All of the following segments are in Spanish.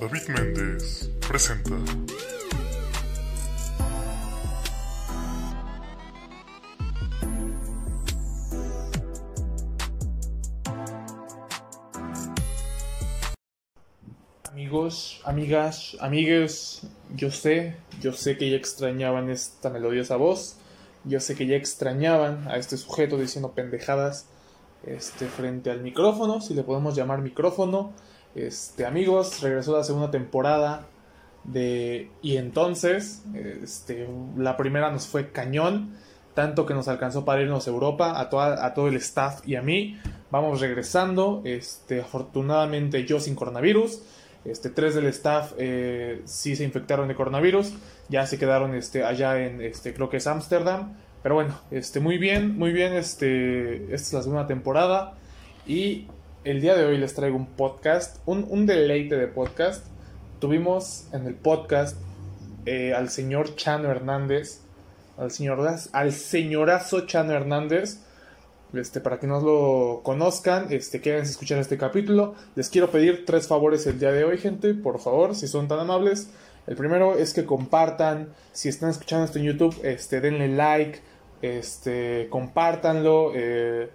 David Méndez presenta. Amigos, amigas, amigues, yo sé, yo sé que ya extrañaban esta melodiosa voz, yo sé que ya extrañaban a este sujeto diciendo pendejadas este, frente al micrófono, si le podemos llamar micrófono. Este, amigos, regresó la segunda temporada de Y entonces, este, la primera nos fue cañón, tanto que nos alcanzó para irnos a Europa, a, toda, todo el staff y a mí. Vamos regresando, este, afortunadamente yo sin coronavirus. Este, tres del staff eh, sí se infectaron de coronavirus, ya se quedaron este, allá en, este, creo que es Ámsterdam. Pero bueno, este, muy bien, muy bien, este, esta es la segunda temporada y el día de hoy les traigo un podcast, un, deleite de podcast. Tuvimos en el podcast eh, al señor Chano Hernández, al, señor, al señorazo Chano Hernández, este, para que no lo conozcan, este, quieren escuchar este capítulo, les quiero pedir tres favores el día de hoy, gente, por favor, si son tan amables. El primero es que compartan, si están escuchando esto en YouTube, este, denle like, este, compártanlo, eh,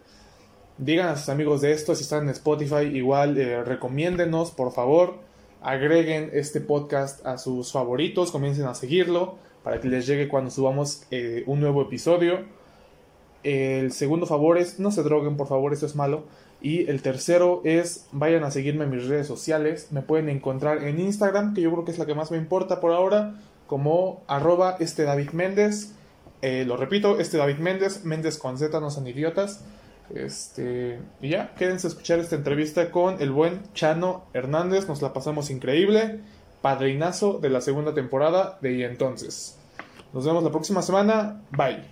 digan a sus amigos de esto, si están en Spotify, igual eh, recomiéndenos, por favor, agreguen este podcast a sus favoritos, comiencen a seguirlo para que les llegue cuando subamos eh, un nuevo episodio. El segundo favor es no se droguen, por favor, esto es malo. Y el tercero es vayan a seguirme en mis redes sociales. Me pueden encontrar en Instagram, que yo creo que es la que más me importa por ahora, como arroba este David Méndez. Eh, lo repito, este David Méndez, Méndez con Z, no son idiotas. Este, y ya, quédense a escuchar esta entrevista con el buen Chano Hernández. Nos la pasamos increíble. Padrinazo de la segunda temporada de Y entonces. Nos vemos la próxima semana. Bye.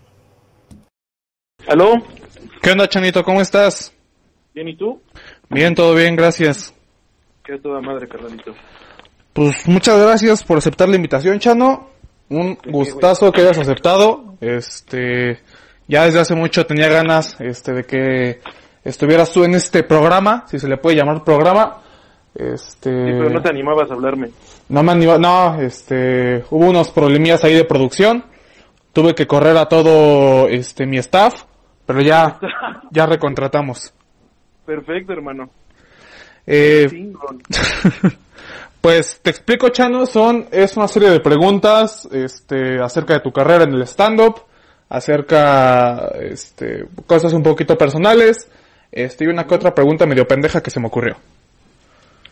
¿Aló? ¿Qué onda, Chanito? ¿Cómo estás? ¿Bien y tú? Bien, todo bien, gracias. Qué toda madre, carnalito. Pues muchas gracias por aceptar la invitación, Chano. Un gustazo que hayas aceptado. Este, ya desde hace mucho tenía ganas, este, de que estuvieras tú en este programa, si se le puede llamar programa. Este. Sí, pero no te animabas a hablarme. No me animaba, no, este, hubo unos problemillas ahí de producción. Tuve que correr a todo, este, mi staff, pero ya, ya recontratamos. Perfecto, hermano. Eh. Pues te explico, Chano, son, es una serie de preguntas, este, acerca de tu carrera en el stand-up, acerca, este, cosas un poquito personales, este, y una que otra pregunta medio pendeja que se me ocurrió.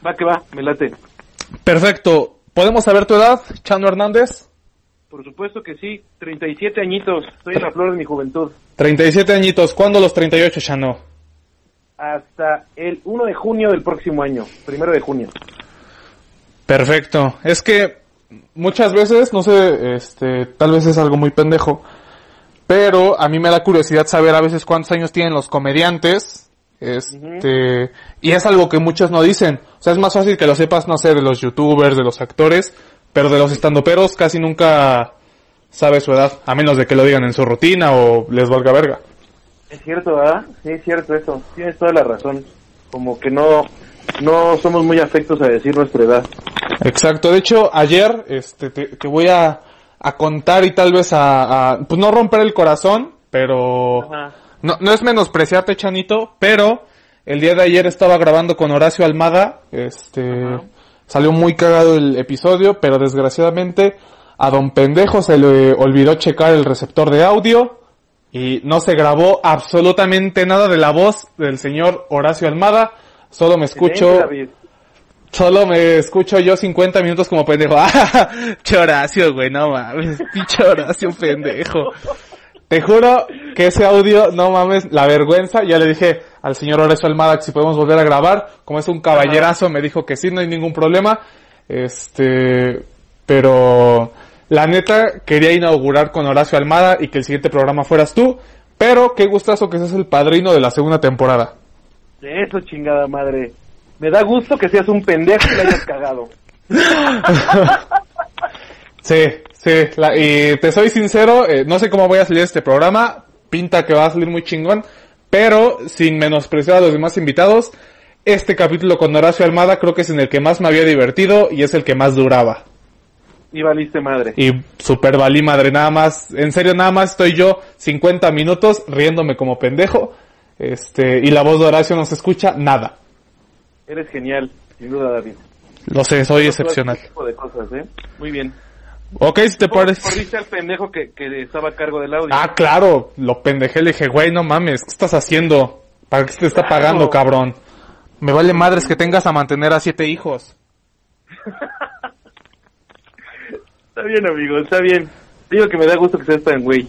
Va que va, me late. Perfecto. ¿Podemos saber tu edad, Chano Hernández? Por supuesto que sí, 37 añitos, estoy en la flor de mi juventud. 37 añitos. ¿Cuándo los 38, Chano? Hasta el 1 de junio del próximo año, primero de junio. Perfecto. Es que muchas veces, no sé, este, tal vez es algo muy pendejo, pero a mí me da curiosidad saber a veces cuántos años tienen los comediantes, este, y es algo que muchos no dicen. O sea, es más fácil que lo sepas, no sé, de los youtubers, de los actores, pero de los estandoperos casi nunca sabe su edad, a menos de que lo digan en su rutina o les valga verga. Es cierto, ¿verdad? Sí, es cierto eso. Tienes toda la razón. Como que no, no somos muy afectos a decir nuestra edad. Exacto, de hecho, ayer, este, te, te voy a, a contar y tal vez a, a, pues no romper el corazón, pero Ajá. no, no es menospreciarte, Chanito, pero el día de ayer estaba grabando con Horacio Almada, este, Ajá. salió muy cagado el episodio, pero desgraciadamente a don pendejo se le olvidó checar el receptor de audio y no se grabó absolutamente nada de la voz del señor Horacio Almada, solo me escucho... Solo me escucho yo 50 minutos como pendejo. ¡Ah! Choracio, güey, no mames. Pinche Horacio, pendejo. Te juro que ese audio, no mames, la vergüenza. Ya le dije al señor Horacio Almada que si podemos volver a grabar. Como es un caballerazo, me dijo que sí, no hay ningún problema. Este, pero la neta quería inaugurar con Horacio Almada y que el siguiente programa fueras tú. Pero qué gustazo que seas el padrino de la segunda temporada. Eso, chingada madre. Me da gusto que seas un pendejo y la hayas cagado. Sí, sí, la- y te soy sincero, eh, no sé cómo voy a salir este programa, pinta que va a salir muy chingón, pero sin menospreciar a los demás invitados, este capítulo con Horacio Almada creo que es en el que más me había divertido y es el que más duraba. Y valiste madre. Y super valí madre, nada más, en serio nada más estoy yo 50 minutos riéndome como pendejo, este, y la voz de Horacio no se escucha nada. Eres genial, sin duda, David. Lo sé, soy excepcional. Este tipo de cosas, ¿eh? Muy bien. Ok, si te parece. Corriste al pendejo que, que estaba a cargo del audio. Ah, claro, lo pendejé, le dije, güey, no mames, ¿qué estás haciendo? ¿Para qué se te está Claro. pagando, cabrón? Me vale madres que tengas a mantener a siete hijos. Está bien, amigo, está bien. Digo que me da gusto que seas tan güey.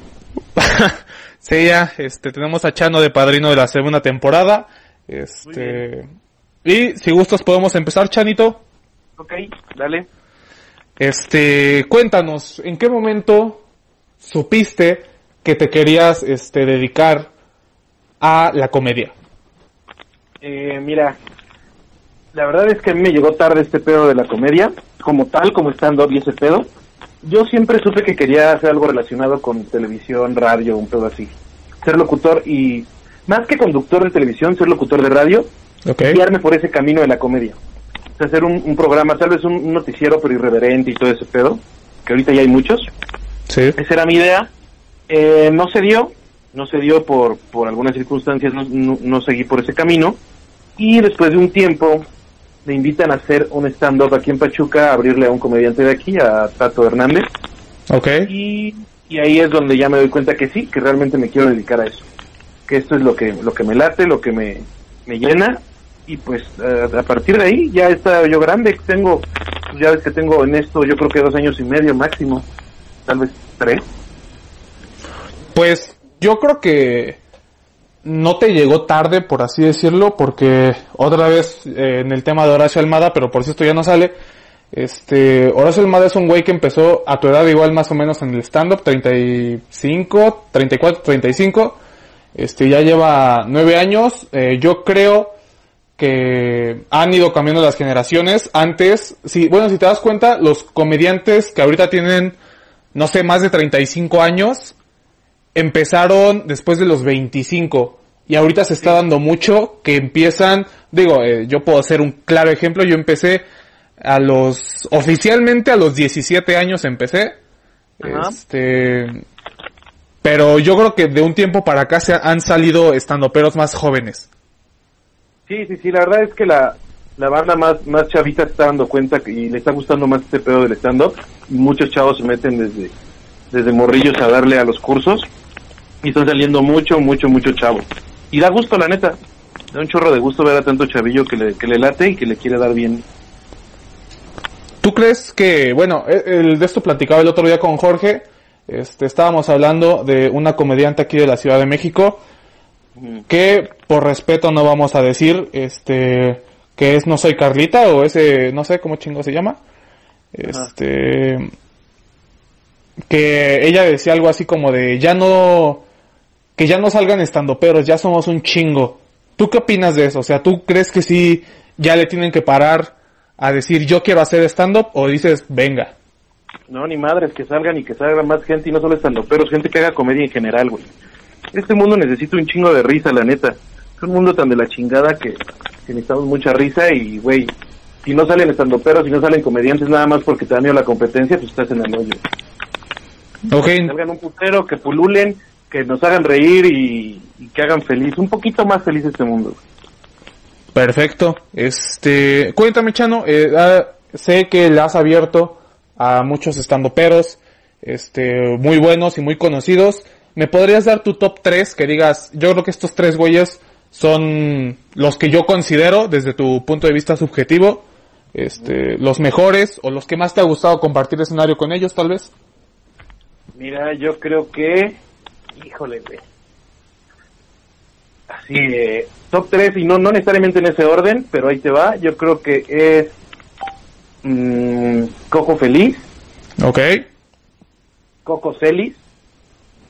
sí, ya, este, tenemos a Chano de padrino de la segunda temporada. Este, y si gustas podemos empezar, Chanito. Ok, dale. Este, cuéntanos, ¿en qué momento supiste que te querías, este, dedicar a la comedia? Eh, mira, la verdad es que a mí me llegó tarde este pedo de la comedia, como tal, como stand-up y ese pedo. Yo siempre supe que quería hacer algo relacionado con televisión, radio, un pedo así. Ser locutor y, más que conductor de televisión, ser locutor de radio, Ok. guiarme por ese camino de la comedia. O sea, hacer un, un programa, tal vez un, un noticiero, pero irreverente y todo ese pedo, que ahorita ya hay muchos. Sí. Esa era mi idea. Eh, no se dio, no se dio por, por algunas circunstancias, no, no- no seguí por ese camino. Y después de un tiempo me invitan a hacer un stand-up aquí en Pachuca, a abrirle a un comediante de aquí, a Tato Hernández. Ok. Y, y ahí es donde ya me doy cuenta que sí, que realmente me quiero dedicar a eso. Que esto es lo que, lo que me late, lo que me, me llena. Y pues eh, a partir de ahí ya está yo grande, tengo, pues, ya ves que tengo en esto yo creo que dos años y medio máximo, tal vez tres. Pues yo creo que no te llegó tarde, por así decirlo, porque otra vez eh, en el tema de Horacio Almada, pero por si esto ya no sale, este, Horacio Almada es un güey que empezó a tu edad igual más o menos en el stand-up, 35, 34, 35, este, ya lleva nueve años, eh, yo creo que han ido cambiando las generaciones, antes, sí, bueno, si te das cuenta, los comediantes que ahorita tienen, no sé, más de 35 años, empezaron después de los 25 y ahorita se está dando mucho que empiezan, digo, eh, yo puedo ser un claro ejemplo, yo empecé a los, oficialmente a los 17 años empecé, Ajá. este, pero yo creo que de un tiempo para acá se han salido estandoperos más jóvenes. Sí, sí, sí, la verdad es que la, la banda más, más chavita está dando cuenta y le está gustando más este pedo del stand-up. Muchos chavos se meten desde, desde morrillos a darle a los cursos y están saliendo mucho, mucho, mucho chavo. Y da gusto, la neta. Da un chorro de gusto ver a tanto chavillo que le, que le late y que le quiere dar bien. ¿Tú crees que, bueno, eh, el, de esto platicaba el otro día con Jorge, este, estábamos hablando de una comediante aquí de la Ciudad de México, que por respeto no vamos a decir, este, que es No Soy Carlita o ese, no sé cómo chingo se llama, este, que ella decía algo así como de, ya no, que ya no salgan estando peros, ya somos un chingo. ¿Tú qué opinas de eso? O sea, ¿tú crees que sí ya le tienen que parar a decir yo quiero hacer stand-up o dices venga? No, ni madres, que salgan y que salga más gente y no solo estando pero gente que haga comedia en general, güey. Este mundo necesita un chingo de risa, la neta. Es un mundo tan de la chingada que, que necesitamos mucha risa y, güey, si no salen estando pero, si no salen comediantes nada más porque te da miedo la competencia, pues estás en el hoyo. Ok, Que salgan un putero, que pululen, que nos hagan reír y, y que hagan feliz, un poquito más feliz este mundo. perfecto. Este, cuéntame Chano, eh, ah, sé que le has abierto a muchos estandoperos, este, muy buenos y muy conocidos. ¿Me podrías dar tu top 3 que digas, yo creo que estos tres güeyes son los que yo considero desde tu punto de vista subjetivo, este, los mejores o los que más te ha gustado compartir escenario con ellos tal vez? Mira, yo creo que. Híjole, güey. Así, eh, top 3, y no, no necesariamente en ese orden, pero ahí te va. Yo creo que es. mm, Coco Feliz, Ok, Coco Celis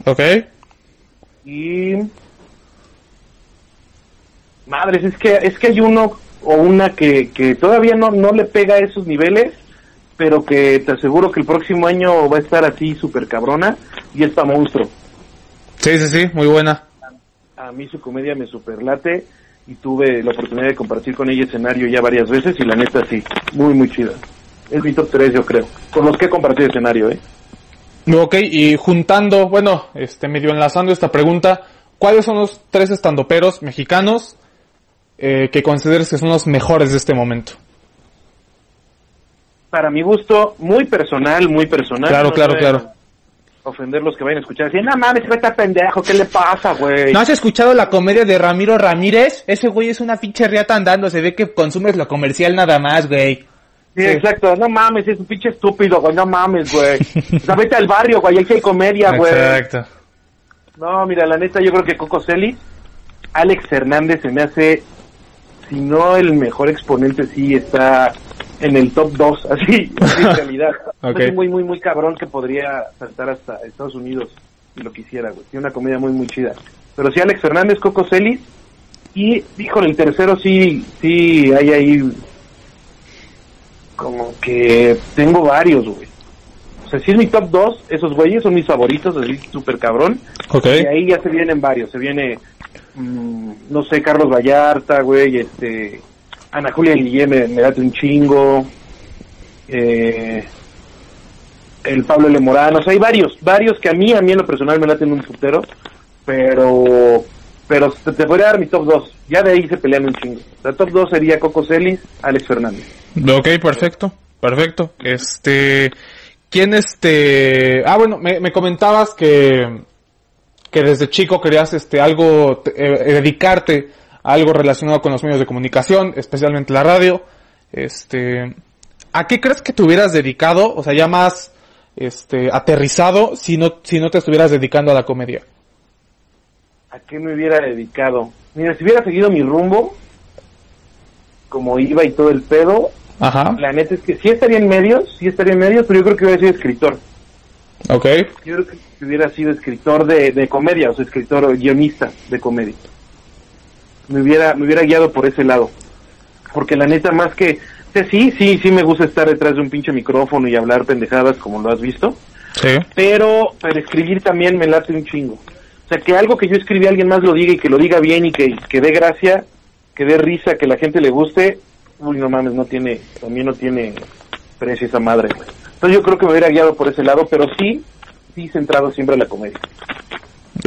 ok. y. Madres, es que, es que hay uno o una que, que todavía no, no le pega a esos niveles, pero que te aseguro que el próximo año va a estar así súper cabrona y es pa' monstruo. Sí, sí, sí, muy buena. a mí su comedia me superlate y tuve la oportunidad de compartir con ella escenario ya varias veces y la neta sí, muy muy chida. Es mi top 3 yo creo, con los que he compartido escenario, ¿eh? Ok, y juntando, bueno, este medio enlazando esta pregunta, ¿cuáles son los tres estandoperos mexicanos eh, que consideres que son los mejores de este momento? Para mi gusto, muy personal, muy personal. Claro, No claro, claro. Ofender los que vayan a escuchar. Así, no mames, vete a pendejo, ¿qué le pasa, güey? ¿No has escuchado la comedia de Ramiro Ramírez? Ese güey es una pinche riata andando, se ve que consumes lo comercial nada más, güey. Sí, exacto. No mames, es un pinche estúpido, güey. No mames, güey. O sea, vete al barrio, güey. Aquí hay comedia, güey. Exacto. No, mira, la neta, yo creo que Coco Celis, Alex Hernández se me hace, si no el mejor exponente, sí está en el top 2, así, así en realidad. Ok. Es güey muy, muy cabrón que podría saltar hasta Estados Unidos si lo quisiera, güey. Tiene una comedia muy, muy chida. Pero sí, Alex Hernández, Coco Celis, y, híjole, el tercero sí, sí, hay ahí como que tengo varios, güey. O sea, si es mi top 2, esos güeyes son mis favoritos, así súper cabrón. Ok. Y ahí ya se vienen varios. Se viene, mm, no sé, Carlos Vallarta, güey, este, Ana Julia Guillén me, me date un chingo. Eh, el Pablo L. Morán, o sea, hay varios, varios que a mí, a mí en lo personal me laten un putero, pero, pero te, te podría dar mi top 2. Ya de ahí se pelean un chingo. La top 2 sería Coco Celis, Alex Fernández. Ok, perfecto, perfecto. Este, ¿quién este? Ah, bueno, me, me comentabas que que desde chico querías este algo eh, dedicarte a algo relacionado con los medios de comunicación, especialmente la radio. Este, ¿a qué crees que te hubieras dedicado? O sea, ya más este aterrizado si no si no te estuvieras dedicando a la comedia. ¿A qué me hubiera dedicado? Mira, si hubiera seguido mi rumbo, como iba y todo el pedo, Ajá. la neta es que sí estaría en medios, sí estaría en medios, pero yo creo que hubiera sido escritor. Ok. Yo creo que hubiera sido escritor de, de comedia, o sea, escritor o guionista de comedia. Me hubiera, me hubiera guiado por ese lado. Porque la neta, más que... O sea, sí, sí, sí me gusta estar detrás de un pinche micrófono y hablar pendejadas como lo has visto. Sí. pero para escribir también me late un chingo. O sea, que algo que yo escribí alguien más lo diga y que lo diga bien y que, que dé gracia, que dé risa, que la gente le guste, uy, no mames, no tiene, también no tiene precio esa madre. Entonces yo creo que me hubiera guiado por ese lado, pero sí, sí centrado siempre en la comedia.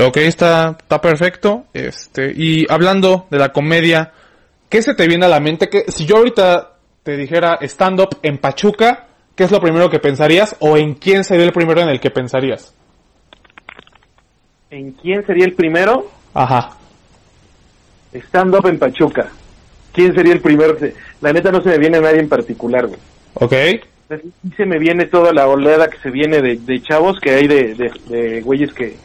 Ok, está, está perfecto. Este, y hablando de la comedia, ¿qué se te viene a la mente? Que si yo ahorita te dijera stand-up en Pachuca, ¿qué es lo primero que pensarías? ¿O en quién sería el primero en el que pensarías? ¿En quién sería el primero? Ajá. Stand up en Pachuca. ¿Quién sería el primero? La neta no se me viene nadie en particular, güey. Ok. Sí se me viene toda la oleada que se viene de, de chavos que hay de, de, de güeyes que,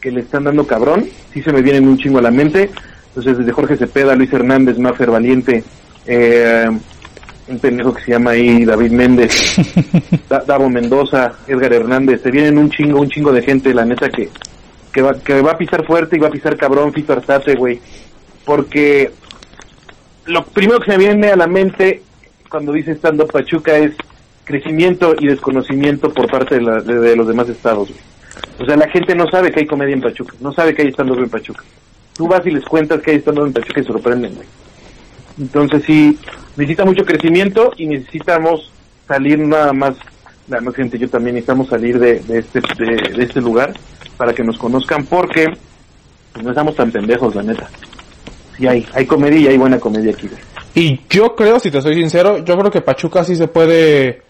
que le están dando cabrón. Sí se me vienen un chingo a la mente. Entonces, desde Jorge Cepeda, Luis Hernández, Mafer Valiente, eh, un pendejo que se llama ahí David Méndez, Da- Davo Mendoza, Edgar Hernández. Se vienen un chingo, un chingo de gente, la neta, que, que, va, que va a pisar fuerte y va a pisar cabrón, Fito Arzate, güey. Porque lo primero que se me viene a la mente cuando dice estando Pachuca es crecimiento y desconocimiento por parte de, la- de- los demás estados. güey. O sea, la gente no sabe que hay comedia en Pachuca, no sabe que hay stand en Pachuca. Tú vas y les cuentas que hay stand en Pachuca y sorprenden, güey. Entonces sí, necesita mucho crecimiento y necesitamos salir nada más, la más gente, yo también necesitamos salir de, este, de este lugar para que nos conozcan porque pues, no estamos tan pendejos, la neta. Sí hay, hay comedia y hay buena comedia aquí. Y yo creo, si te soy sincero, yo creo que Pachuca sí se puede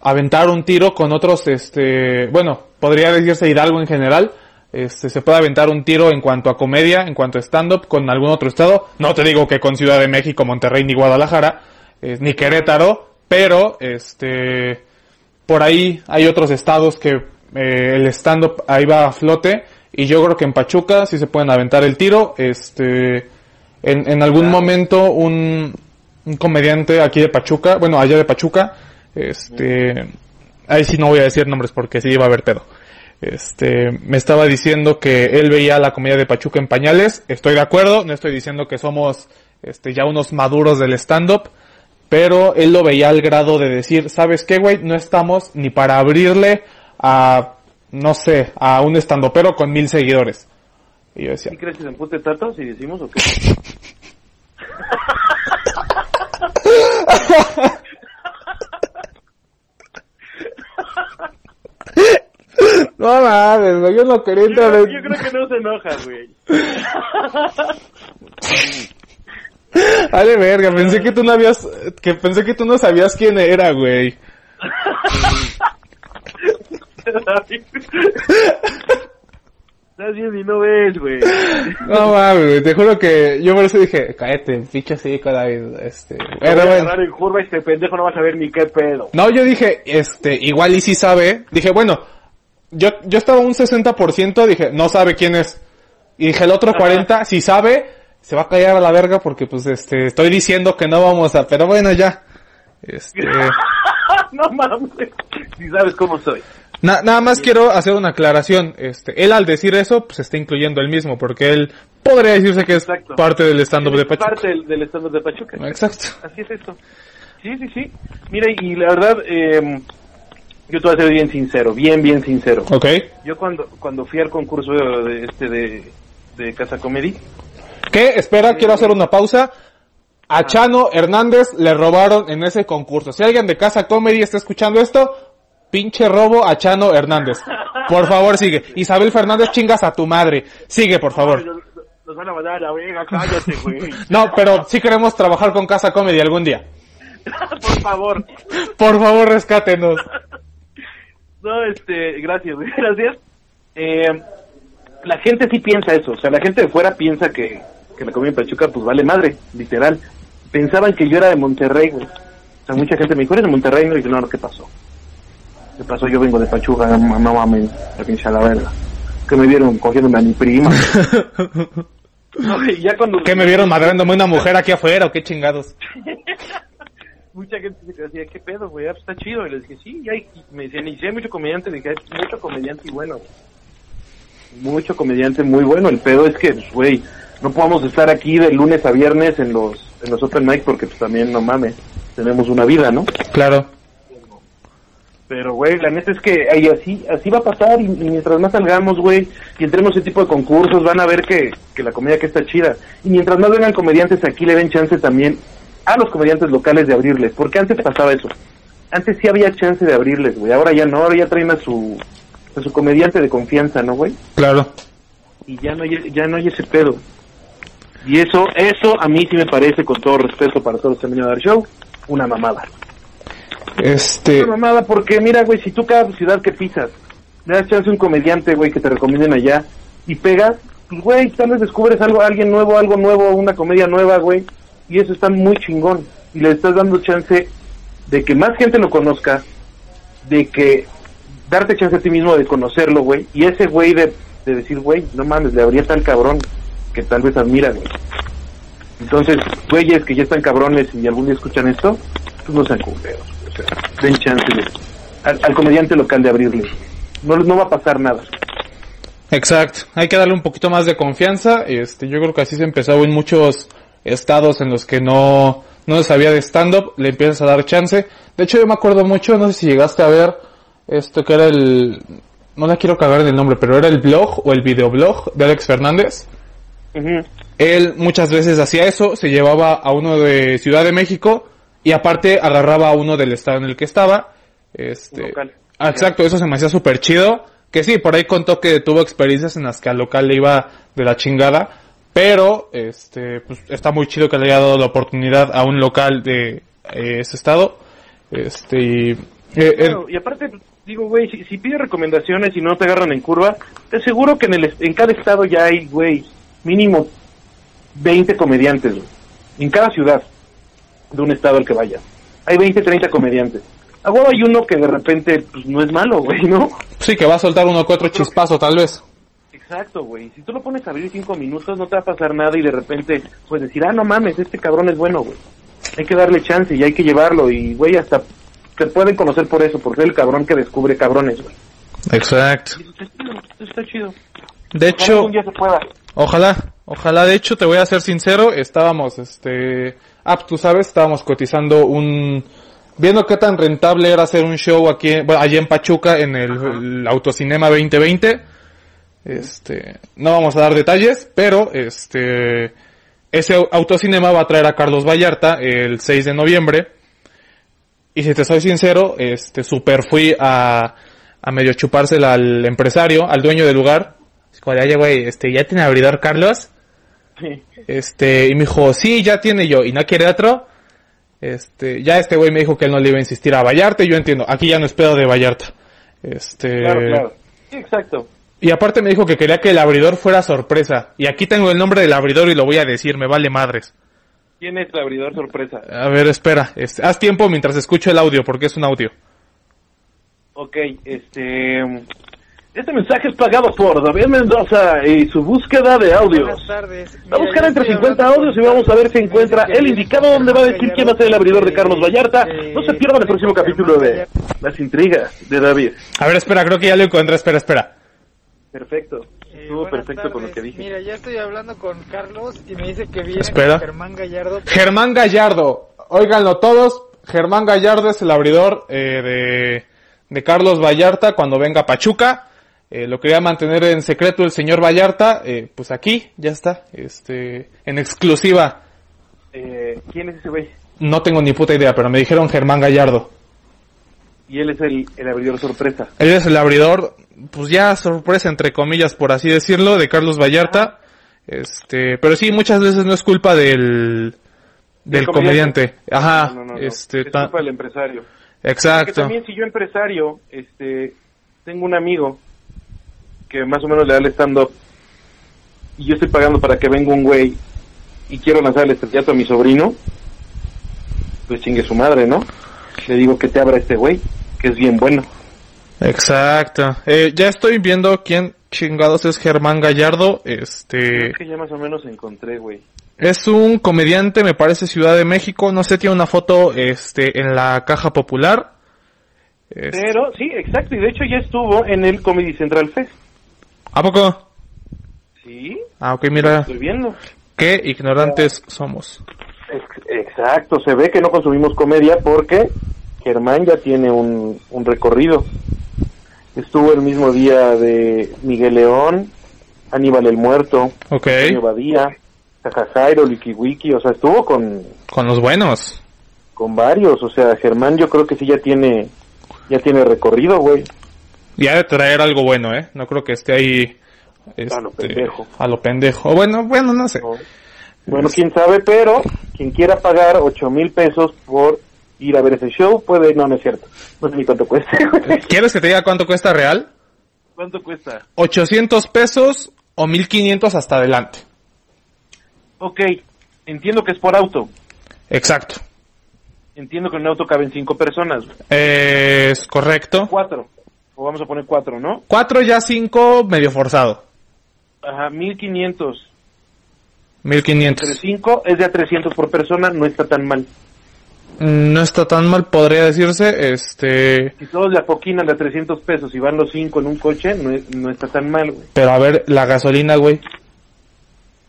aventar un tiro con otros, este, bueno, podría decirse Hidalgo en general, este, se puede aventar un tiro en cuanto a comedia, en cuanto a stand-up con algún otro estado. No te digo que con Ciudad de México, Monterrey ni Guadalajara, eh, ni Querétaro, pero, este, por ahí hay otros estados que eh, el stand-up ahí va a flote y yo creo que en Pachuca sí se pueden aventar el tiro, este, en, en algún momento un, un comediante aquí de Pachuca, bueno, allá de Pachuca, este, ahí sí no voy a decir nombres porque sí iba a haber pedo. Este, me estaba diciendo que él veía la comedia de Pachuca en pañales, estoy de acuerdo, no estoy diciendo que somos, este, ya unos maduros del stand-up, pero él lo veía al grado de decir, ¿sabes qué, güey? No estamos ni para abrirle a, no sé, a un estandopero con mil seguidores. Y yo decía, ¿Sí crees que se empute Tato si decimos o qué? No mames, güey, yo no quería entrar en- yo creo que no se enoja, güey. Dale verga, pensé que tú no habías, que pensé que tú no sabías quién era, güey. Estás bien y no ves, güey. No mames, güey, te juro que yo por eso dije, cállate, pinche así, David, este, Te pero voy a bueno. en curva este pendejo no vas a ver ni qué pedo. No, yo dije, este, igual y sí sabe, dije, bueno, yo, yo estaba un 60%, dije, no sabe quién es. Y dije, el otro 40, si sabe, se va a callar a la verga porque pues este, estoy diciendo que no vamos a, pero bueno, ya. Este, no mames. Si sabes cómo soy. Na- nada más quiero hacer una aclaración, este, él al decir eso, pues está incluyendo él mismo, porque él podría decirse que es Exacto. parte del stand-up de Pachuca. Parte del, del stand-up de Pachuca. Exacto. Así es esto. Sí, sí, sí. Mira, y la verdad, eh, yo te voy a ser bien sincero, bien, bien sincero. Ok. Yo cuando cuando fui al concurso de, este de, de Casa Comedy, ¿Qué? Espera, quiero hacer una pausa. A Chano Hernández le robaron en ese concurso. Si alguien de Casa Comedy está escuchando esto, pinche robo a Chano Hernández. Por favor, sigue. Isabel Fernández, chingas a tu madre. Sigue, por favor. Nos, nos van a mandar a la verga, cállate, güey. No, pero sí queremos trabajar con Casa Comedy algún día. Por favor. Por favor, rescátenos. No, este, gracias, gracias. Eh, la gente sí piensa eso, o sea, la gente de fuera piensa que, que la comida en Pachuca pues vale madre, literal. Pensaban que yo era de Monterrey, güey. O sea, mucha gente me dijo, ¿eres de Monterrey? Y yo, no, no, ¿qué pasó? ¿Qué pasó? Yo vengo de Pachuca, no, no mames, la pinche a la verga. Que me vieron cogiéndome a mi prima. Ya cuando... ¿Qué me vieron madrándome una mujer aquí afuera o qué chingados? mucha gente se decía, ¿qué pedo, güey? Ah, pues está chido. Y les dije, sí, y hay, y me decían, y si hay mucho comediante, dije, hay mucho comediante y bueno. Mucho comediante muy bueno. El pedo es que, pues, güey, no podemos estar aquí de lunes a viernes en los, en los open mic porque pues también, no mames, tenemos una vida, ¿no? Claro. Pero, güey, la neta es que ahí así, así va a pasar y, y mientras más salgamos, güey, y entremos ese tipo de concursos, van a ver que, que la comedia que está chida. Y mientras más vengan comediantes aquí, le den chance también a los comediantes locales de abrirles, porque antes pasaba eso. Antes sí había chance de abrirles, güey, ahora ya no, ahora ya traen a su, a su comediante de confianza, ¿no, güey? Claro. Y ya no hay, ya no hay ese pedo. Y eso, eso a mí sí me parece, con todo respeto para todos los que han venido a dar show, una mamada. Este. Mamada porque, mira, güey, si tú cada ciudad que pisas le das chance a un comediante, güey, que te recomienden allá y pegas, pues, güey, tal vez descubres algo, alguien nuevo, algo nuevo, una comedia nueva, güey, y eso está muy chingón. Y le estás dando chance de que más gente lo conozca, de que darte chance a ti mismo de conocerlo, güey, y ese güey de, de decir, güey, no mames, le habría tal cabrón que tal vez admira, güey. Entonces, güeyes que ya están cabrones y algún día escuchan esto, pues no sean culeros. Sea, den chance de- al, al comediante local de abrirle. No, no va a pasar nada. Exacto, hay que darle un poquito más de confianza. Este, yo creo que así se empezó en muchos estados en los que no, no se sabía de stand-up, le empiezas a dar chance. De hecho, yo me acuerdo mucho, no sé si llegaste a ver esto que era el, no la quiero cagar en el nombre, pero era el blog o el videoblog de Alex Fernández. Él muchas veces hacía eso, se llevaba a uno de Ciudad de México y aparte agarraba a uno del estado en el que estaba. Este. Ah, exacto, eso se me hacía súper chido. Que sí, por ahí contó que tuvo experiencias en las que al local le iba de la chingada. Pero, este, pues está muy chido que le haya dado la oportunidad a un local de eh, ese estado. Este, y, eh, eh, y aparte, digo, güey, si, si pides recomendaciones y no te agarran en curva, te aseguro que en, el, en cada estado ya hay, güey, mínimo 20 comediantes. En cada ciudad de un estado al que vayas. Hay 20, 30 comediantes. A huevo hay uno que de repente, pues no es malo, güey, ¿no? sí que va a soltar uno que otro chispazo tal vez. Exacto, güey. Si tú lo pones a abrir cinco minutos, no te va a pasar nada y de repente, pues decir, ah, no mames, este cabrón es bueno, güey. Hay que darle chance y hay que llevarlo y, güey, hasta te pueden conocer por eso, por ser el cabrón que descubre cabrones, güey. Exacto. Y Está chido, está chido. De hecho. Ojalá, ojalá, de hecho te voy a ser sincero, estábamos, este, ah, tú sabes, estábamos cotizando un, viendo qué tan rentable era hacer un show aquí, bueno, allí en Pachuca, en el, el Autocinema 2020, este, no vamos a dar detalles, pero, este, ese au- autocinema va a traer a Carlos Vallarta el 6 de noviembre. Y si te soy sincero, este, super fui a, a medio chupársela al empresario, al dueño del lugar. Oye, güey, este, ¿ya tiene abridor Carlos? Sí. Este, y me dijo, sí, ya tiene yo, y no quiere otro. Este, ya este güey me dijo que él no le iba a insistir a Vallarta, y yo entiendo, aquí ya no es pedo de Vallarta. Este, Claro, claro. Sí, exacto. y aparte me dijo que quería que el abridor fuera sorpresa. Y aquí tengo el nombre del abridor y lo voy a decir, me vale madres. ¿Quién es el abridor sorpresa? A ver, espera, este, haz tiempo mientras escucho el audio, porque es un audio. Ok, este... Este mensaje es pagado por David Mendoza y su búsqueda de audios. Va a buscar entre estoy 50 hablando audios y vamos a ver si Carlos, encuentra el indicado donde va a decir quién va a ser el abridor de Carlos Vallarta. Eh, No se pierdan el próximo capítulo de Las Intrigas de David. A ver, espera, creo que ya lo encontré, espera, espera. Perfecto. Eh, Estuvo perfecto con lo que dije. Mira, ya estoy hablando con Carlos y me dice que viene Espera. con Germán Gallardo. Germán Gallardo, óiganlo todos, Germán Gallardo es el abridor eh, de, de Carlos Vallarta cuando venga a Pachuca. Eh, lo quería mantener en secreto el señor Vallarta, eh, pues aquí, ya está, este, en exclusiva. Eh, ¿Quién es ese güey? No tengo ni puta idea, pero me dijeron Germán Gallardo. Y él es el, el abridor sorpresa. Él es el abridor, pues ya sorpresa entre comillas, por así decirlo, de Carlos Vallarta. Este, pero sí, muchas veces no es culpa del, del comediante. Ajá, No, no, no, no. este, es culpa del empresario. Porque exacto. también si yo empresario, este, tengo un amigo que más o menos le da el stand-up y yo estoy pagando para que venga un güey y quiero lanzar el estrellato a mi sobrino, pues chingue su madre, ¿no? Le digo que te abra este güey, que es bien bueno. Exacto. Eh, ya estoy viendo quién chingados es Germán Gallardo. Este Es que ya más o menos encontré, güey. es un comediante, me parece Ciudad de México. No sé, tiene una foto, este, en la caja popular. Este, Pero, sí, exacto, y de hecho ya estuvo en el Comedy Central Fest. ¿A poco? Sí, Ah, ok, mira. estoy viendo. Qué ignorantes somos. Ex- Exacto, se ve que no consumimos comedia porque Germán ya tiene un, un recorrido. Estuvo el mismo día de Miguel León, Aníbal el Muerto, Ok. Antonio Badía, Jajajairo, Wiki Wiki, o sea, estuvo con, Con los buenos. con varios, o sea, Germán yo creo que sí ya tiene, ya tiene recorrido, güey. Y ha de traer algo bueno, ¿eh? No creo que esté ahí. A lo este, pendejo. A lo pendejo. Bueno, bueno, no sé. ¿no? Bueno, quién sabe, pero quien quiera pagar ocho mil pesos por ir a ver ese show, puede, no, no es cierto, no sé ni cuánto cuesta. ¿Quieres que te diga cuánto cuesta real? ¿Cuánto cuesta? 800 pesos o 1500 hasta adelante. Ok, entiendo que es por auto. Exacto. Entiendo que en un auto caben cinco personas. Es correcto. Cuatro. O vamos a poner cuatro, ¿no? 4 ya 5 medio forzado. Ajá, 1500. Entre 1500. cinco es de a 300 por persona, no está tan mal. Mm, No está tan mal, podría decirse. Este. Si todos le apoquinan de a 300 pesos y van los cinco en un coche, no, no está tan mal, güey. Pero a ver, la gasolina, güey.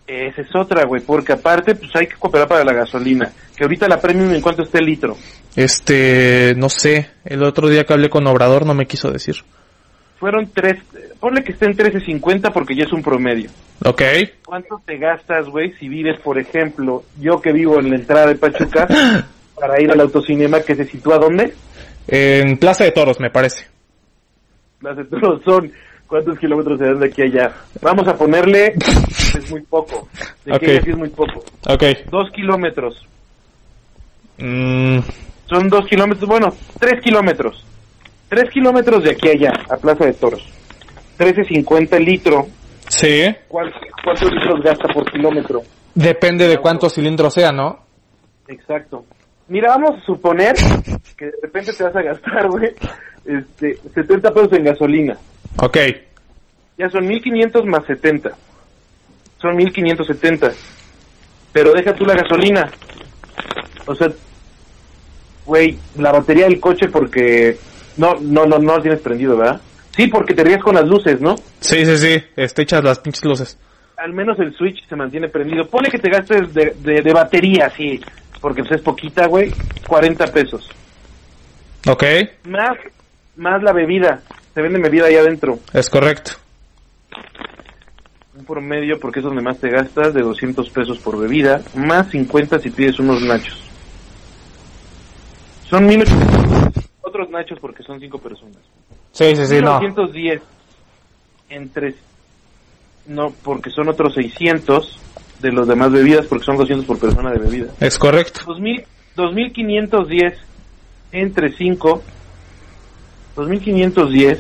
Esa es otra, güey, porque aparte, pues hay que cooperar para la gasolina. Que ahorita la premium, ¿en cuánto está el litro? Este. No sé. El otro día que hablé con Obrador no me quiso decir. Fueron tres, ponle que esté en 13.50 porque ya es un promedio. Ok. ¿Cuánto te gastas, güey, si vives, por ejemplo, yo que vivo en la entrada de Pachuca, para ir al autocinema que se sitúa dónde? En Plaza de Toros, me parece. Las de todos son cuántos kilómetros se dan de aquí a allá. Vamos a ponerle, es muy poco. De aquí a Ok. allá sí es muy poco. Ok. Dos kilómetros. Mm, Son dos kilómetros, bueno, tres kilómetros. Tres kilómetros de aquí a allá, a Plaza de Toros. 13.50 el litro. sí. ¿Cuál- ¿Cuántos litros gasta por kilómetro? Depende de cuántos cilindros sea, ¿no? Exacto. Mira, vamos a suponer que de repente te vas a gastar, güey, este, 70 pesos en gasolina. Ok. Ya son 1500 más 70. Son 1570. Pero deja tú la gasolina. O sea, güey, la batería del coche porque no no no no la tienes prendido, ¿verdad? Sí, porque te ríes con las luces, ¿no? Sí, sí, sí. Este, echas las pinches luces. Al menos el switch se mantiene prendido. Pone que te gastes de, de, de batería, sí, porque pues es poquita, güey, 40 pesos. Ok. Más más la bebida. Se vende bebida ahí adentro. Es correcto. un promedio, porque es donde más te gastas, de 200 pesos por bebida, más 50 si pides unos nachos. Son 1800 otros nachos porque son 5 personas. Sí, sí, sí, no. 1910 entre no porque son otros 600 de los demás bebidas porque son 200 por persona de bebida. Es correcto. 2000 2510 entre 5 2510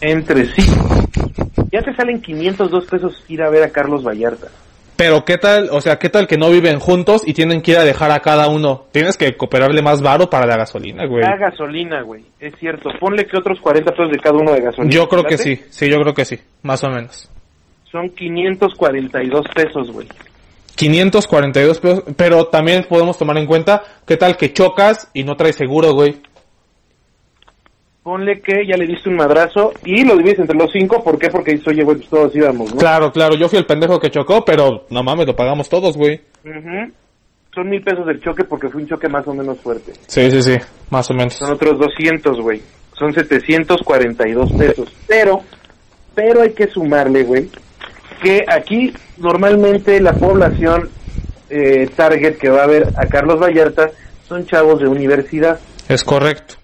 entre 5 ya te salen 502 pesos ir a ver a Carlos Vallarta. Pero qué tal, o sea, qué tal que no viven juntos y tienen que ir a dejar a cada uno. Tienes que cooperarle más varo para la gasolina, güey. La gasolina, güey, es cierto. Ponle que otros 40 pesos de cada uno de gasolina. Yo creo que sí, sí, yo creo que sí, más o menos. Son 542 pesos, güey. 542 pesos, pero también podemos tomar en cuenta qué tal que chocas y no traes seguro, güey. Ponle que ya le diste un madrazo y lo divides entre los cinco. ¿Por qué? Porque dices, oye, güey, pues todos íbamos, ¿no? Claro, claro, yo fui el pendejo que chocó, pero no mames, lo pagamos todos, güey. Ujú. Son mil pesos del choque porque fue un choque más o menos fuerte. Sí, sí, sí, más o menos. Son otros 200, güey. Son 742 pesos. Pero, pero hay que sumarle, güey, que aquí normalmente la población eh, target que va a ver a Carlos Vallarta son chavos de universidad. Es correcto.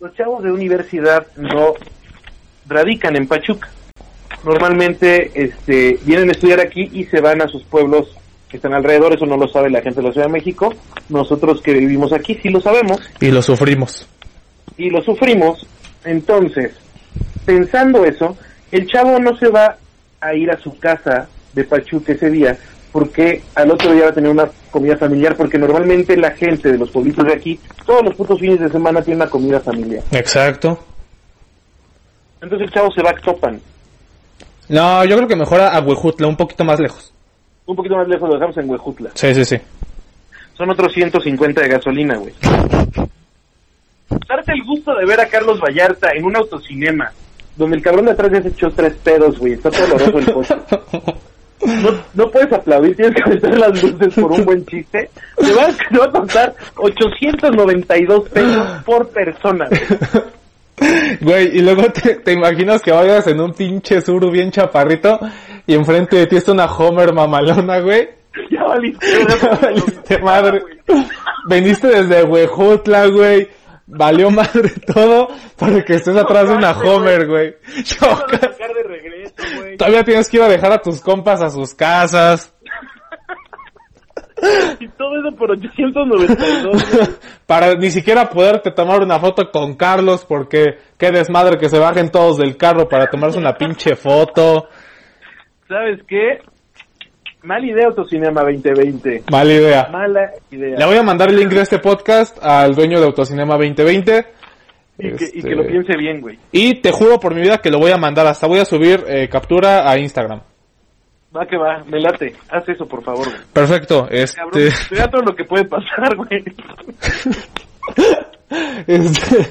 Los chavos de universidad no radican en Pachuca. Normalmente este, vienen a estudiar aquí y se van a sus pueblos que están alrededor. Eso no lo sabe la gente de la Ciudad de México. Nosotros que vivimos aquí sí lo sabemos Y lo sufrimos. y lo sufrimos. Entonces, pensando eso, el chavo no se va a ir a su casa de Pachuca ese día porque al otro día va a tener una comida familiar porque normalmente la gente de los pueblitos de aquí todos los putos fines de semana tiene una comida familiar. Exacto. Entonces el chavo se va a Topan, No, yo creo que mejor a Huejutla, un poquito más lejos. un poquito más lejos lo dejamos en Huejutla. Sí, sí, sí. Son otros 150 de gasolina, güey. Darte el gusto de ver a Carlos Vallarta en un autocinema, donde el cabrón de atrás ya se echó tres pedos, güey. Está todo doloroso el coche. No, no puedes aplaudir, tienes que meter las luces por un buen chiste. Te va, te va a costar 892 pesos por persona. güey. Güey, y luego te, te imaginas que vayas en un pinche suru bien chaparrito y enfrente de ti está una Homer mamalona, güey. Ya valiste. Ya valiste madre. Veniste desde Huejutla, güey. Valió madre todo para que estés atrás de una Homer, güey. Todavía tienes que ir a dejar a tus compas a sus casas. Y todo eso por 892, güey. Para ni siquiera poderte tomar una foto con Carlos porque qué desmadre que se bajen todos del carro para tomarse una pinche foto. ¿Sabes qué? Mala idea Autocinema 2020. Mala idea. Mala idea. Le voy a mandar el link de este podcast al dueño de Autocinema 2020. Y que, y Este, que lo piense bien, güey. Y te juro por mi vida que lo voy a mandar. Hasta voy a subir eh, captura a Instagram. Va que va, me late. Haz eso, por favor, güey. Perfecto. Cabrón, Este, vea todo lo que puede pasar, güey. este,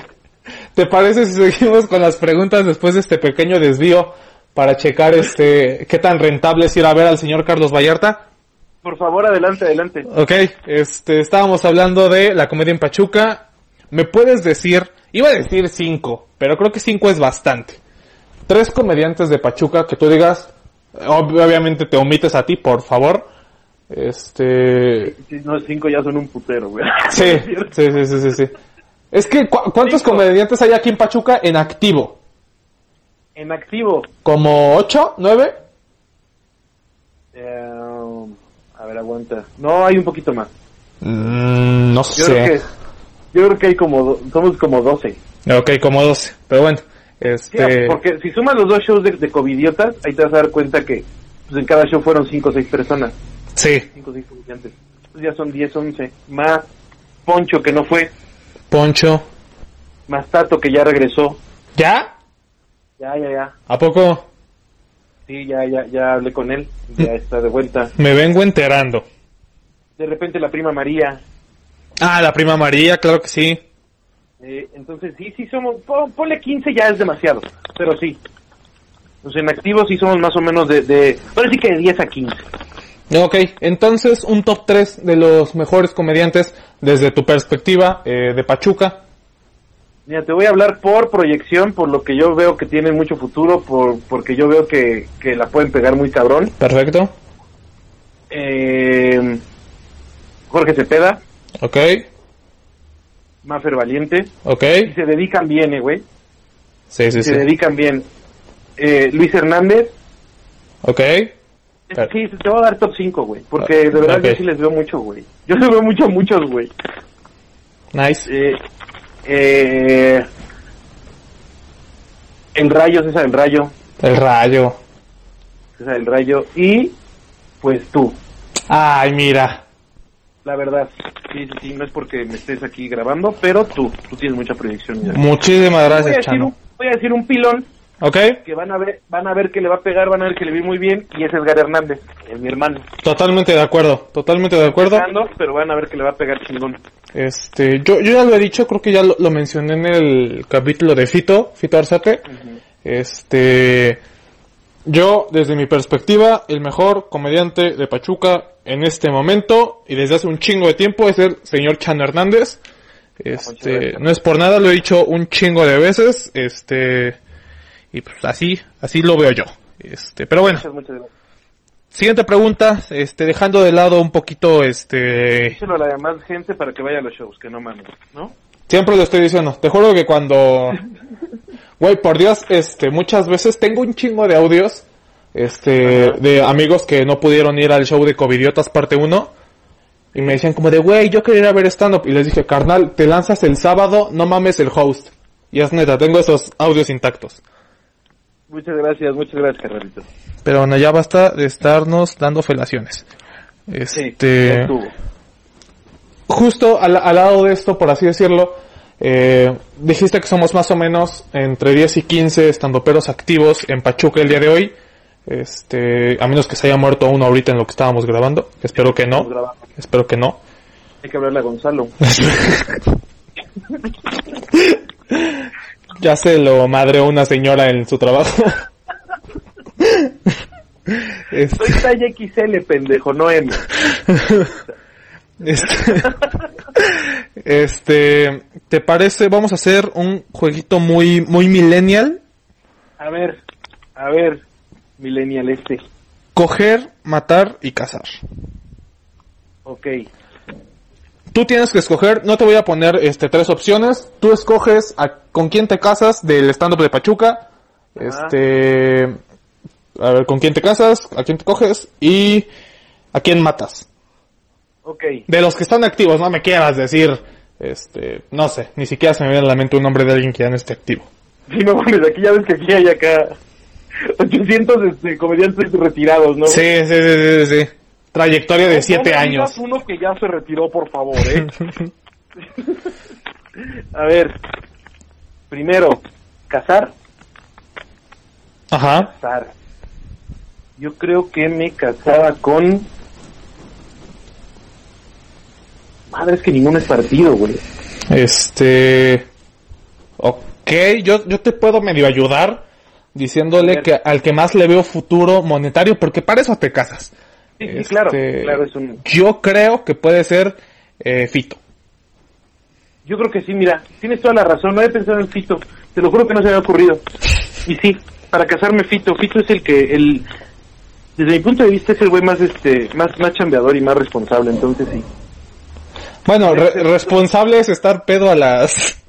¿Te parece si seguimos con las preguntas después de este pequeño desvío para checar este qué tan rentable es ir a ver al señor Carlos Vallarta? Por favor, adelante, adelante. Ok, este, estábamos hablando de la comedia en Pachuca. ¿Me puedes decir, iba a decir cinco, pero creo que cinco es bastante. Tres comediantes de Pachuca que tú digas, ob- obviamente te omites a ti, por favor. Este, no, cinco ya son un putero, güey. sí, sí, sí, sí, sí. Es que, ¿cu- ¿cuántos comediantes hay aquí en Pachuca en activo? En activo. ¿Como ocho, nueve? eh, a ver, aguanta. No, hay un poquito más. Mm, no Yo creo que, yo creo que hay como, somos como 12. Ok, como doce, pero bueno. Sí, Este, Porque si sumas los dos shows de, de Covidiotas, ahí te vas a dar cuenta que pues, en cada show fueron 5 o 6 personas. sí, 5 o 6 comediantes. Pues ya son 10, 11. Más Poncho que no fue. Poncho. Más Tato que ya regresó. ¿Ya? Ya, ya, ya. ¿A poco Sí, ya, ya, ya hablé con él. Ya está de vuelta. me vengo enterando? De repente la prima María. Ah, la prima María, claro que sí. Eh, entonces sí, sí somos... pon- Ponle 15 ya es demasiado. Pero sí. Pues en activo sí somos más o menos de... de ahora sí que de 10 a 15. Ok, entonces un top 3 de los mejores comediantes desde tu perspectiva eh, de Pachuca. Mira, te voy a hablar por proyección, por lo que yo veo que tienen mucho futuro, por porque yo veo que, que la pueden pegar muy cabrón. Perfecto. Eh, Jorge Cepeda, Ok. Mafer Valiente, Ok. y se dedican bien, eh, güey. Sí, sí, Se sí. dedican bien. Eh, Luis Hernández, Ok. Sí, te voy a dar top 5, güey, porque de verdad yo sí les veo mucho, güey. Yo les veo mucho a muchos, güey. Nice. Eh, eh, el Rayo, César el Rayo, El rayo. César el Rayo, y pues tú. Ay, mira. La verdad, sí, sí, sí, no es porque me estés aquí grabando, pero tú, tú tienes mucha proyección. Muchísimas voy, gracias, un, Chano. voy a decir un pilón Ok. que van a ver, van a ver que le va a pegar, van a ver que le vi muy bien, y es Edgar Hernández, es mi hermano. Totalmente de acuerdo. Totalmente de acuerdo. Pero van a ver que le va a pegar chingón. Este, yo, yo ya lo he dicho, creo que ya lo, lo mencioné en el capítulo de Fito, Fito Arzate. Este, yo, desde mi perspectiva, el mejor comediante de Pachuca en este momento y desde hace un chingo de tiempo es el señor Chano Hernández. Este, no es por nada, lo he dicho un chingo de veces, este, y pues así, así lo veo yo. Este, pero bueno, Muchas, muchas gracias. siguiente pregunta, este, dejando de lado un poquito, este, Díselo a la demás gente para que vaya a los shows, que no mames, ¿no? Siempre lo estoy diciendo. Te juro que cuando... Güey, por Dios, este, muchas veces tengo un chingo de audios, este, Ajá. de amigos que no pudieron ir al show de Covidiotas parte 1. Y me decían como de, güey, yo quería ir a ver stand-up. Y les dije, carnal, te lanzas el sábado, no mames el host. Y es neta, tengo esos audios intactos. Muchas gracias, muchas gracias, carnalito. Pero bueno, ya basta de estarnos dando felaciones. Este... justo al, al lado de esto, por así decirlo, eh, dijiste que somos más o menos entre 10 y 15 estandoperos activos en Pachuca el día de hoy. Este, a menos que se haya muerto uno ahorita en lo que estábamos grabando. Espero que no. Espero que no. Hay que hablarle a Gonzalo. Ya se lo madreó una señora en su trabajo. Este- Soy talla XL, pendejo, no M. Este, este, ¿te parece? Vamos a hacer un jueguito muy, muy millennial. A ver, a ver, millennial este. Coger, matar y cazar. Ok, Tú tienes que escoger, no te voy a poner este tres opciones. Tú escoges a, con quién te casas del stand-up de Pachuca. Este, a ver, con quién te casas, a quién te coges y a quién matas. ok. De los que están activos, no me quieras decir, este, no sé, ni siquiera se me viene a la mente un nombre de alguien que ya no esté activo. Sí, no mames, aquí ya ves que aquí hay acá 800 este, comediantes retirados, ¿no? Sí, sí, sí, sí, sí. Trayectoria de No siete me años. uno que ya se retiró, por favor, ¿eh? a ver, primero, casar, Ajá. casar. Yo creo que me casaba con... Madre, es que ninguno es partido, güey. Este. Ok, yo, yo te puedo medio ayudar diciéndole que al que más le veo futuro monetario, porque para eso te casas. Sí, Este, claro, claro, es un... Yo creo que puede ser eh, Fito. Yo creo que sí, mira, tienes toda la razón, no he pensado en Fito, te lo juro que no se me había ocurrido. Y sí, para casarme Fito, Fito es el que, el, desde mi punto de vista es el güey más, este, más, más chambeador y más responsable, entonces sí. Bueno, re- responsable es estar pedo a las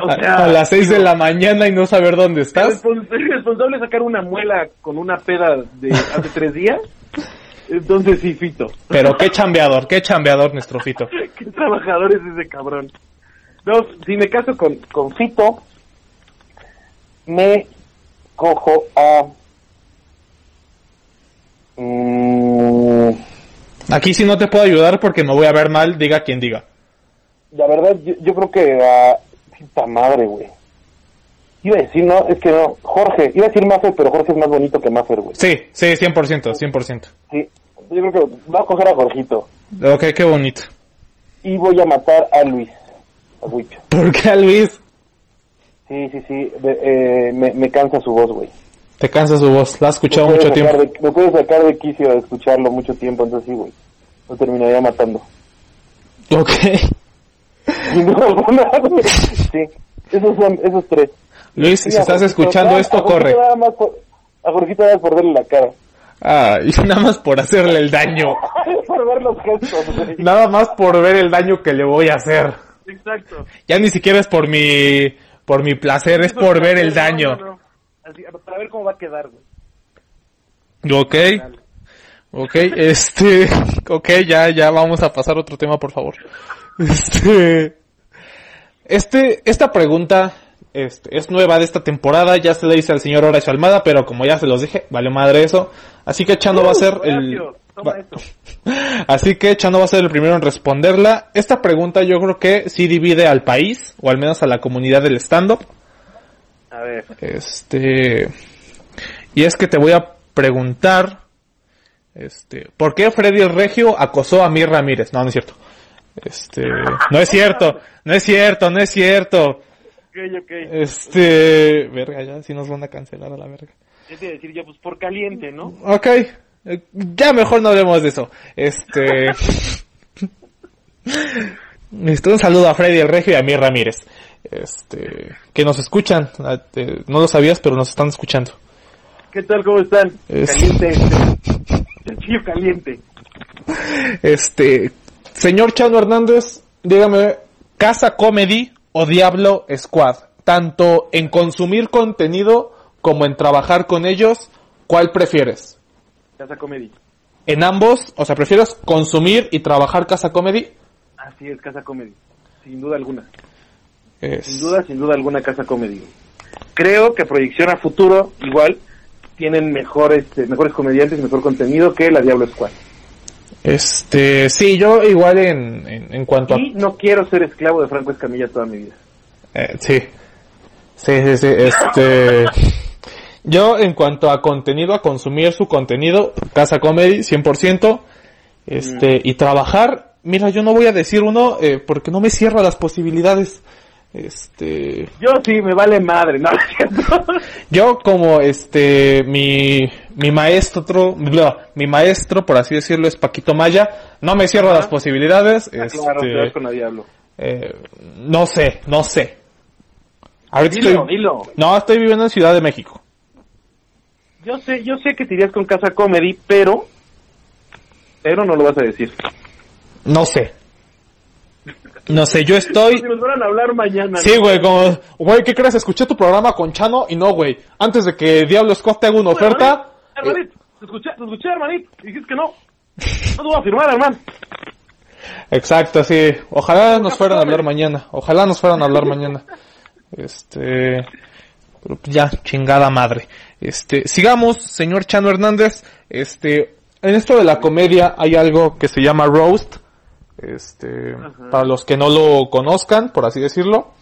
O a, sea, a las 6 de la mañana y no saber dónde estás. respons- responsable es sacar una muela con una peda de hace tres días, entonces sí, Fito. Pero qué chambeador, qué chambeador nuestro Fito. Qué trabajador es ese cabrón. No, si me caso con, con Fito, me cojo a... Mm, Aquí sí no te puedo ayudar porque me voy a ver mal, diga quien diga. la verdad, yo, yo creo que a... Puta madre, güey. Iba a decir, no, es que no. Jorge, iba a decir Maffer, pero Jorge es más bonito que Maffer, güey. Sí, sí, 100%, 100%. Sí, yo creo que voy a coger a Jorgito. Ok, qué bonito. Y voy a matar a Luis. A Huicho. ¿Por qué a Luis? Sí, sí, sí. de- eh, me, me cansa su voz, güey. Te cansa su voz, la has escuchado mucho tiempo. de- me puede sacar de quicio de escucharlo mucho tiempo, entonces sí, güey. Lo terminaría matando. Ok. Duda alguna. sí, esos son, esos tres. Luis, si Sí, estás Jorgito, escuchando nada- esto, a corre. Nada más por, a Jorgito nada más por verle la cara. Ah, y nada más por hacerle el daño. por ver los gestos, güey. Nada más por ver el daño que le voy a hacer. Exacto. Ya ni siquiera es por mi por mi placer, es por ver el daño. No, no, no. Así, para ver cómo va a quedar, güey. Ok. Ok, este, ok, ya, ya vamos a pasar a otro tema, por favor. Este, este, esta pregunta, este, es nueva de esta temporada, ya se le hice al señor Horacio Almada, pero como ya se los dije, vale madre eso. Así que Chano va a ser el, Horacio, va- así que Chano va a ser el primero en responderla. Esta pregunta yo creo que sí divide al país, o al menos a la comunidad del stand-up. A ver. Este. Y es que te voy a preguntar. Este. ¿Por qué Freddy el Regio acosó a Mir Ramírez? No, no es cierto. Este. No es cierto. No es cierto, no es cierto. Ok, ok. Este. Verga, ya si nos van a cancelar a la verga. ¿Qué te iba a decir yo? Pues por caliente, ¿no? Ok. eh, Ya mejor no hablemos de eso. Este. Este, un saludo a Freddy el Regio y a Mir Ramírez. Este. Que nos escuchan. Eh, No lo sabías, pero nos están escuchando. ¿Qué tal? ¿Cómo están? Es- Caliente este. Caliente. Este, señor Chano Hernández, dígame, ¿Casa Comedy o Diablo Squad? Tanto en consumir contenido como en trabajar con ellos, ¿cuál prefieres? Casa Comedy. En ambos, o sea, ¿prefieres consumir y trabajar Casa Comedy? Así es, Casa Comedy. Sin duda alguna. Es- Sin duda, sin duda alguna, Casa Comedy. Creo que proyección a futuro, igual, tienen mejor, este, mejores comediantes y mejor contenido que la Diablo Squad. Este, sí, yo igual en, en, en cuanto a... Y no quiero ser esclavo de Franco Escamilla toda mi vida. Eh, sí. Sí, sí, sí. Este. Yo, en cuanto a contenido, a consumir su contenido, Casa Comedy, 100%. Este, y trabajar, mira, yo no voy a decir uno, eh, porque no me cierra las posibilidades. Este. Yo sí, me vale madre, ¿no? Yo, como este, mi, mi maestro, no, mi maestro, por así decirlo, es Paquito Maya, no me cierra las posibilidades. Ah, Este, claro, con Diablo. eh, no sé, no sé. Ahorita Dilo, estoy- dilo. no, estoy viviendo en Ciudad de México. Yo sé, yo sé que te irías con Casa Comedy, pero... Pero no lo vas a decir. No sé. No sé, yo estoy... Si nos van a hablar mañana. Sí, güey, como... Güey, ¿qué crees? Escuché tu programa con Chano y no, güey. Antes de que Diablo Scott te haga una oferta... eh, Hermanito, te escuché, te escuché, hermanito. y Dijiste que no. No te voy a firmar, hermano. Exacto, sí. Ojalá nos fueran a hablar mañana. Ojalá nos fueran a hablar mañana. Este... Pero ya, chingada madre. Este, sigamos, señor Chano Hernández. Este, en esto de la comedia hay algo que se llama roast. Este, para los que no lo conozcan, por así decirlo.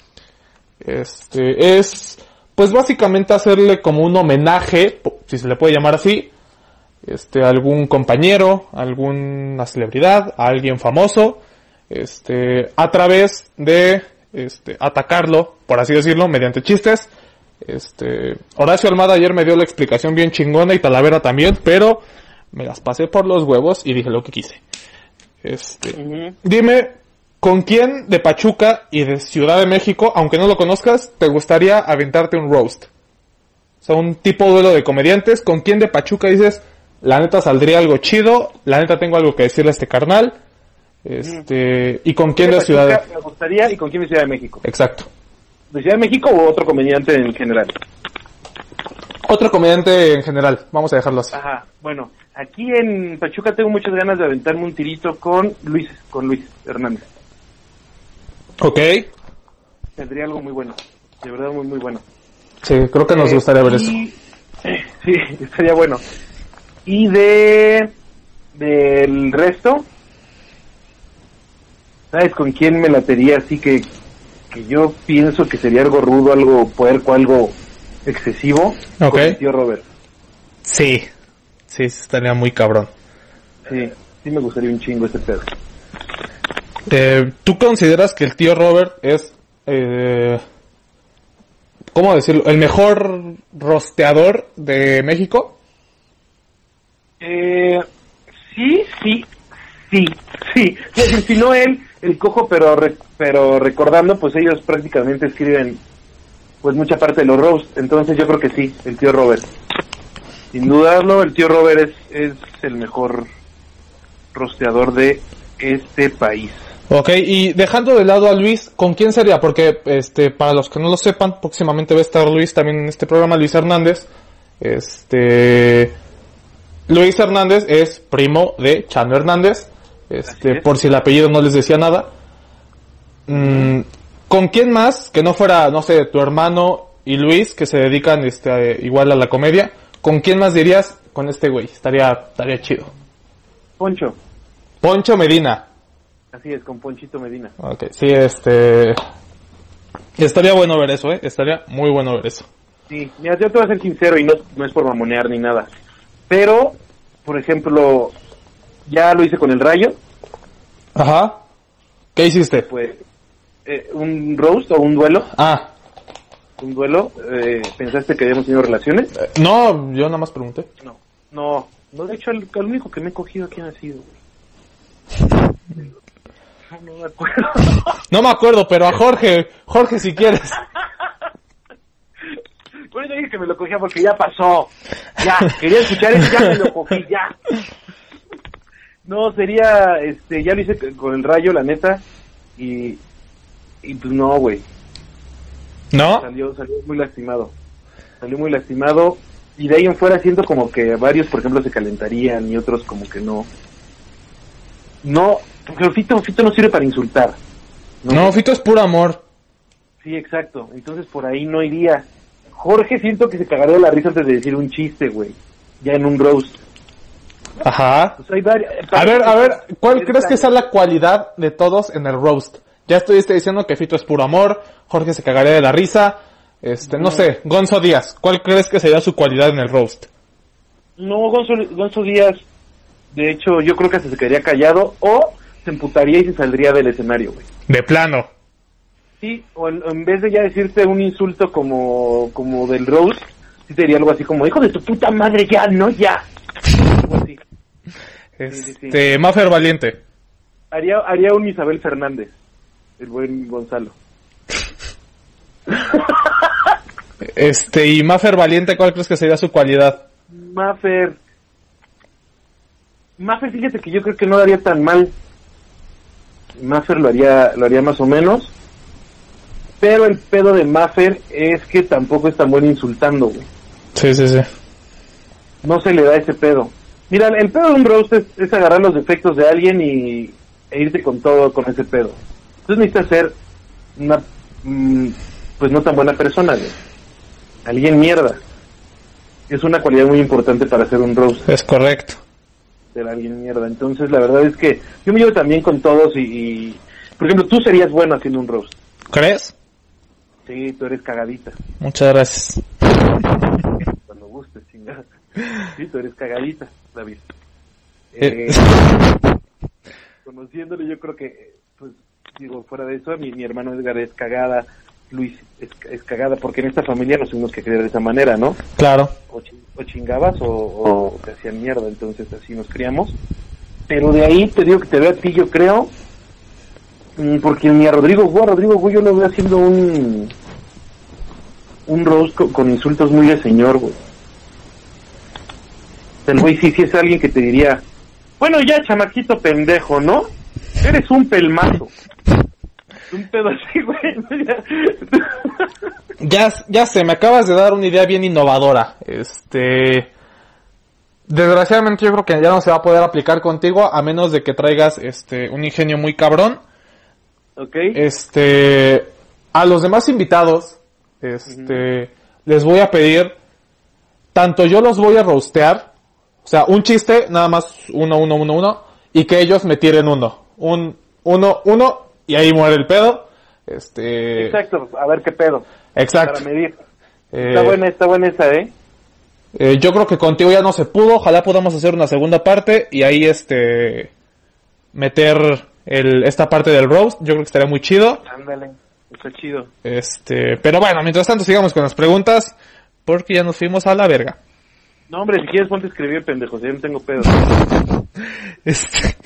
Este, es, pues básicamente hacerle como un homenaje, si se le puede llamar así, este, a algún compañero, a alguna celebridad, a alguien famoso, este, a través de, este, atacarlo, por así decirlo, mediante chistes. Este, Horacio Almada ayer me dio la explicación bien chingona y Talavera también, pero me las pasé por los huevos y dije lo que quise. Este, dime, ¿con quién de Pachuca y de Ciudad de México, aunque no lo conozcas, te gustaría aventarte un roast? O sea, un tipo duelo de comediantes, ¿con quién de Pachuca dices, la neta saldría algo chido, la neta tengo algo que decirle a este carnal? Este, y con quién de Ciudad de... Me gustaría, ¿y con quién de Ciudad de México? Exacto. ¿De Ciudad de México o otro comediante en general? Otro comediante en general, vamos a dejarlo así. Ajá, bueno, aquí en Pachuca tengo muchas ganas de aventarme un tirito con Luis, con Luis Hernández. Ok. Tendría algo muy bueno, de verdad muy muy bueno. Sí, creo que nos Eh, gustaría ver eso. Sí, estaría bueno. Y de del resto, ¿sabes con quién me latería así que que yo pienso que sería algo rudo, algo puerco, algo excesivo? Ok. Con mi tío Robert. Sí. Sí, estaría muy cabrón. Sí, sí me gustaría un chingo ese pedo. Eh, ¿Tú consideras que el tío Robert es, eh, ¿cómo decirlo? ¿El mejor rosteador de México? Eh, sí, sí, sí, sí. Si no él, el cojo, pero re- pero recordando, pues ellos prácticamente escriben pues mucha parte de los roast, entonces yo creo que sí, el tío Robert. Sin dudarlo, el tío Robert es, es el mejor rosteador de este país. Ok, y dejando de lado a Luis, ¿con quién sería? Porque, este, para los que no lo sepan, próximamente va a estar Luis también en este programa, Luis Hernández. Este, Luis Hernández es primo de Chano Hernández. Este, es. por si el apellido no les decía nada. Mm, ¿Con quién más? Que no fuera, no sé, tu hermano y Luis, que se dedican, este, igual a la comedia. ¿Con quién más dirías? Con este güey. Estaría, estaría chido. Poncho, Poncho Medina. así es, con Ponchito Medina. Ok, sí, este... Estaría bueno ver eso, ¿eh? Estaría muy bueno ver eso. Sí, mira, yo te voy a ser sincero y no, no es por mamonear ni nada. Pero, por ejemplo, ya lo hice con el Rayo, Ajá. ¿Qué hiciste? pues eh, un roast o un duelo, Ah, un duelo, eh, ¿pensaste que habíamos tenido relaciones? eh, no, yo nada más pregunté. No, no, no, de hecho el, el único que me he cogido quién ha sido, güey. No, me acuerdo. No me acuerdo, pero a Jorge, Jorge si quieres. Bueno, yo dije que me lo cogía porque ya pasó. Ya, quería escuchar eso, ya me lo cogí, ya. No, sería, este, ya lo hice con el rayo, la neta, y, y pues no, güey, ¿No? salió, salió muy lastimado. Salió muy lastimado, y de ahí en fuera siento como que varios, por ejemplo, se calentarían y otros como que no. No, porque Fito, Fito no sirve para insultar. No, Fito es puro amor. Sí, exacto. Entonces por ahí no iría. Jorge siento que se cagaría de la risa antes de decir un chiste, güey. Ya en un roast. Ajá. Pues hay varias- A ver, a ver, ¿cuál crees que sea la cualidad de todos en el roast? Ya estuviste diciendo que Fito es puro amor, Jorge se cagaría de la risa, este, no sé, Gonzo Díaz, ¿cuál crees que sería su cualidad en el roast? No, Gonzo, Gonzo Díaz, de hecho, yo creo que se quedaría callado o se emputaría y se saldría del escenario, güey. De plano. Sí, o en, en vez de ya decirte un insulto como, como del roast, sí te diría algo así como, hijo de tu puta madre, ya, no, ya. Algo así. sí, sí. Este, Maffer Valiente. Haría, haría un Isabel Fernández, el buen Gonzalo. Este, y Maffer Valiente, ¿cuál crees que sería su cualidad? Maffer. Maffer, fíjate que yo creo que no lo haría tan mal. Maffer lo haría, lo haría más o menos. Pero el pedo de Maffer es que tampoco es tan bueno insultando, güey. Sí, sí, sí. No se le da ese pedo. Mira, el pedo de un roast es, es agarrar los defectos de alguien y e irte con todo con ese pedo. Entonces necesitas ser una, mm, pues no tan buena persona, güey. Alguien mierda. Es una cualidad muy importante para hacer un roast. Es correcto. ser alguien mierda. Entonces, la verdad es que yo me llevo también con todos y, y- por ejemplo, tú serías bueno haciendo un roast. ¿Crees? Sí, tú eres cagadita. Muchas gracias. Cuando gustes, chingada. Sí, tú eres cagadita, David. Eh. Eh, conociéndole, yo creo que, digo, fuera de eso, mi, mi hermano Edgar es cagada, Luis es, es cagada, porque en esta familia nos tuvimos que criar de esa manera, ¿no? Claro. o, chi- o chingabas o, o te hacían mierda, entonces así nos criamos. Pero de ahí te digo que te veo a ti, yo creo, mm, porque ni a Rodrigo Gu, a Rodrigo Gu yo lo veo haciendo un un roast co- con, insultos muy de señor, güey. El güey sí, sí es alguien que te diría, bueno ya chamaquito pendejo, ¿no? Eres un pelmazo. Un pedo así, güey. Ya, ya sé, me acabas de dar una idea bien innovadora. Este. Desgraciadamente yo creo que ya no se va a poder aplicar contigo a menos de que traigas este un ingenio muy cabrón. ok. Este. A los demás invitados, este. Les voy a pedir. Tanto yo los voy a roastear. O sea, un chiste, nada más uno, uno, uno, uno. Y que ellos me tiren uno. Un, uno, uno. Y ahí muere el pedo. Este. Exacto, a ver qué pedo. Exacto. Para medir. Eh, Está buena, está buena esa, ¿eh? Eh, yo creo que contigo ya no se pudo. Ojalá podamos hacer una segunda parte y ahí este meter el, esta parte del roast. Yo creo que estaría muy chido. Ándale, está chido. Este, pero bueno, mientras tanto sigamos con las preguntas porque ya nos fuimos a la verga. No, hombre, si quieres ponte a escribir, pendejo, si yo no tengo pedo. Este,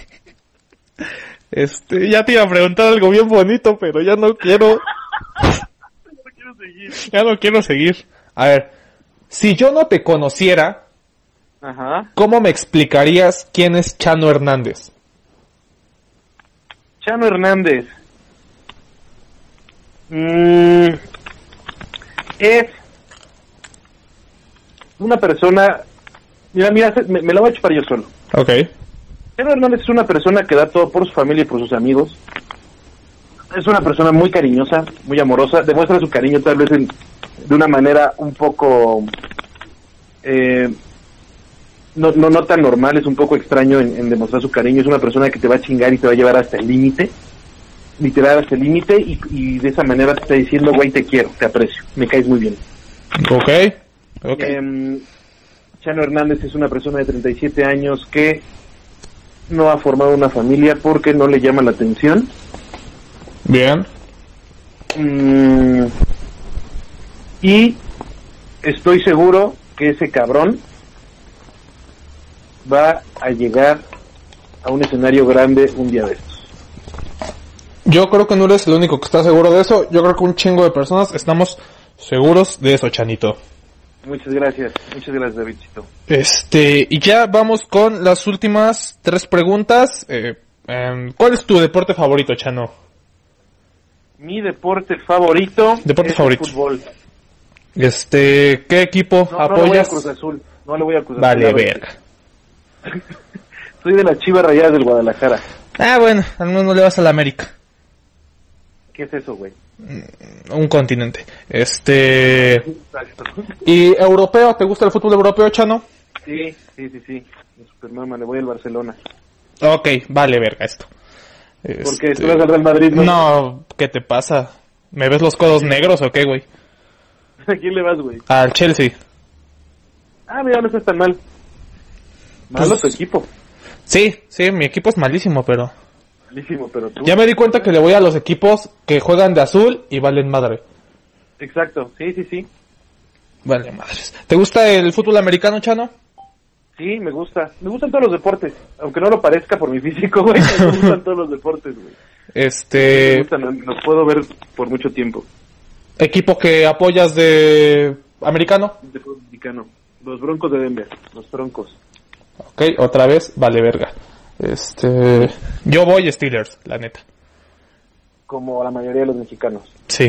Este, ya te iba a preguntar algo bien bonito, pero ya no quiero. Ya no quiero seguir. A ver, si yo no te conociera, Ajá. ¿cómo me explicarías quién es Chano Hernández? Chano Hernández. Mm, es una persona. Mira, mira, me, me la voy a chupar yo solo. Ok. Chano Hernández es una persona que da todo por su familia y por sus amigos. Es una persona muy cariñosa, muy amorosa. Demuestra su cariño tal vez en- de una manera un poco... eh, no, no, no tan normal, es un poco extraño en, en demostrar su cariño. Es una persona que te va a chingar y te va a llevar hasta el límite. Literal hasta el límite y, y de esa manera te está diciendo, güey, te quiero, te aprecio, me caes muy bien. Ok. Ok. Em, Chano Hernández es una persona de 37 años que no ha formado una familia porque no le llama la atención. Bien. Mm, y estoy seguro que ese cabrón va a llegar a un escenario grande un día de estos. Yo creo que no eres el único que está seguro de eso. Yo creo que un chingo de personas estamos seguros de eso, Chanito. Muchas gracias, muchas gracias Davidcito. Este, y ya vamos con las últimas tres preguntas. Eh, em, ¿Cuál es tu deporte favorito, Chano? Mi deporte favorito Deporte es favorito. el fútbol. Este, ¿qué equipo No, no le voy a apoyas? Cruz Azul, no le voy a Cruz Azul. vale, verga. Soy de las Chivas Rayadas del Guadalajara. Ah, bueno, al menos no le vas a la América. ¿Qué es eso, güey? Un continente. Este, ¿y europeo? ¿Te gusta el fútbol europeo, Chano? Sí, sí, sí, sí. Supermama, le voy al Barcelona. Ok, vale, verga esto. Porque Este, tú vas al Real Madrid, ¿no? No, ¿qué te pasa? ¿Me ves los codos negros o qué, güey? ¿A quién le vas, güey? Al Chelsea. Ah, mira, no estás tan mal. Malo Pues- tu equipo. Sí, sí, mi equipo es malísimo, pero... Malísimo, pero tú. Ya me di cuenta que le voy a los equipos que juegan de azul y valen madre. Exacto, sí, sí, sí. Vale madres. ¿Te gusta el fútbol americano, Chano? Sí, me gusta. Me gustan todos los deportes. Aunque no lo parezca por mi físico, güey. Me gustan todos los deportes, güey. Me Este... gustan, los puedo ver por mucho tiempo. Equipo que apoyas de... americano. De fútbol mexicano. Los Broncos de Denver. Los Broncos. Ok, otra vez, vale verga. Este... Yo voy Steelers, la neta. Como la mayoría de los mexicanos. Sí,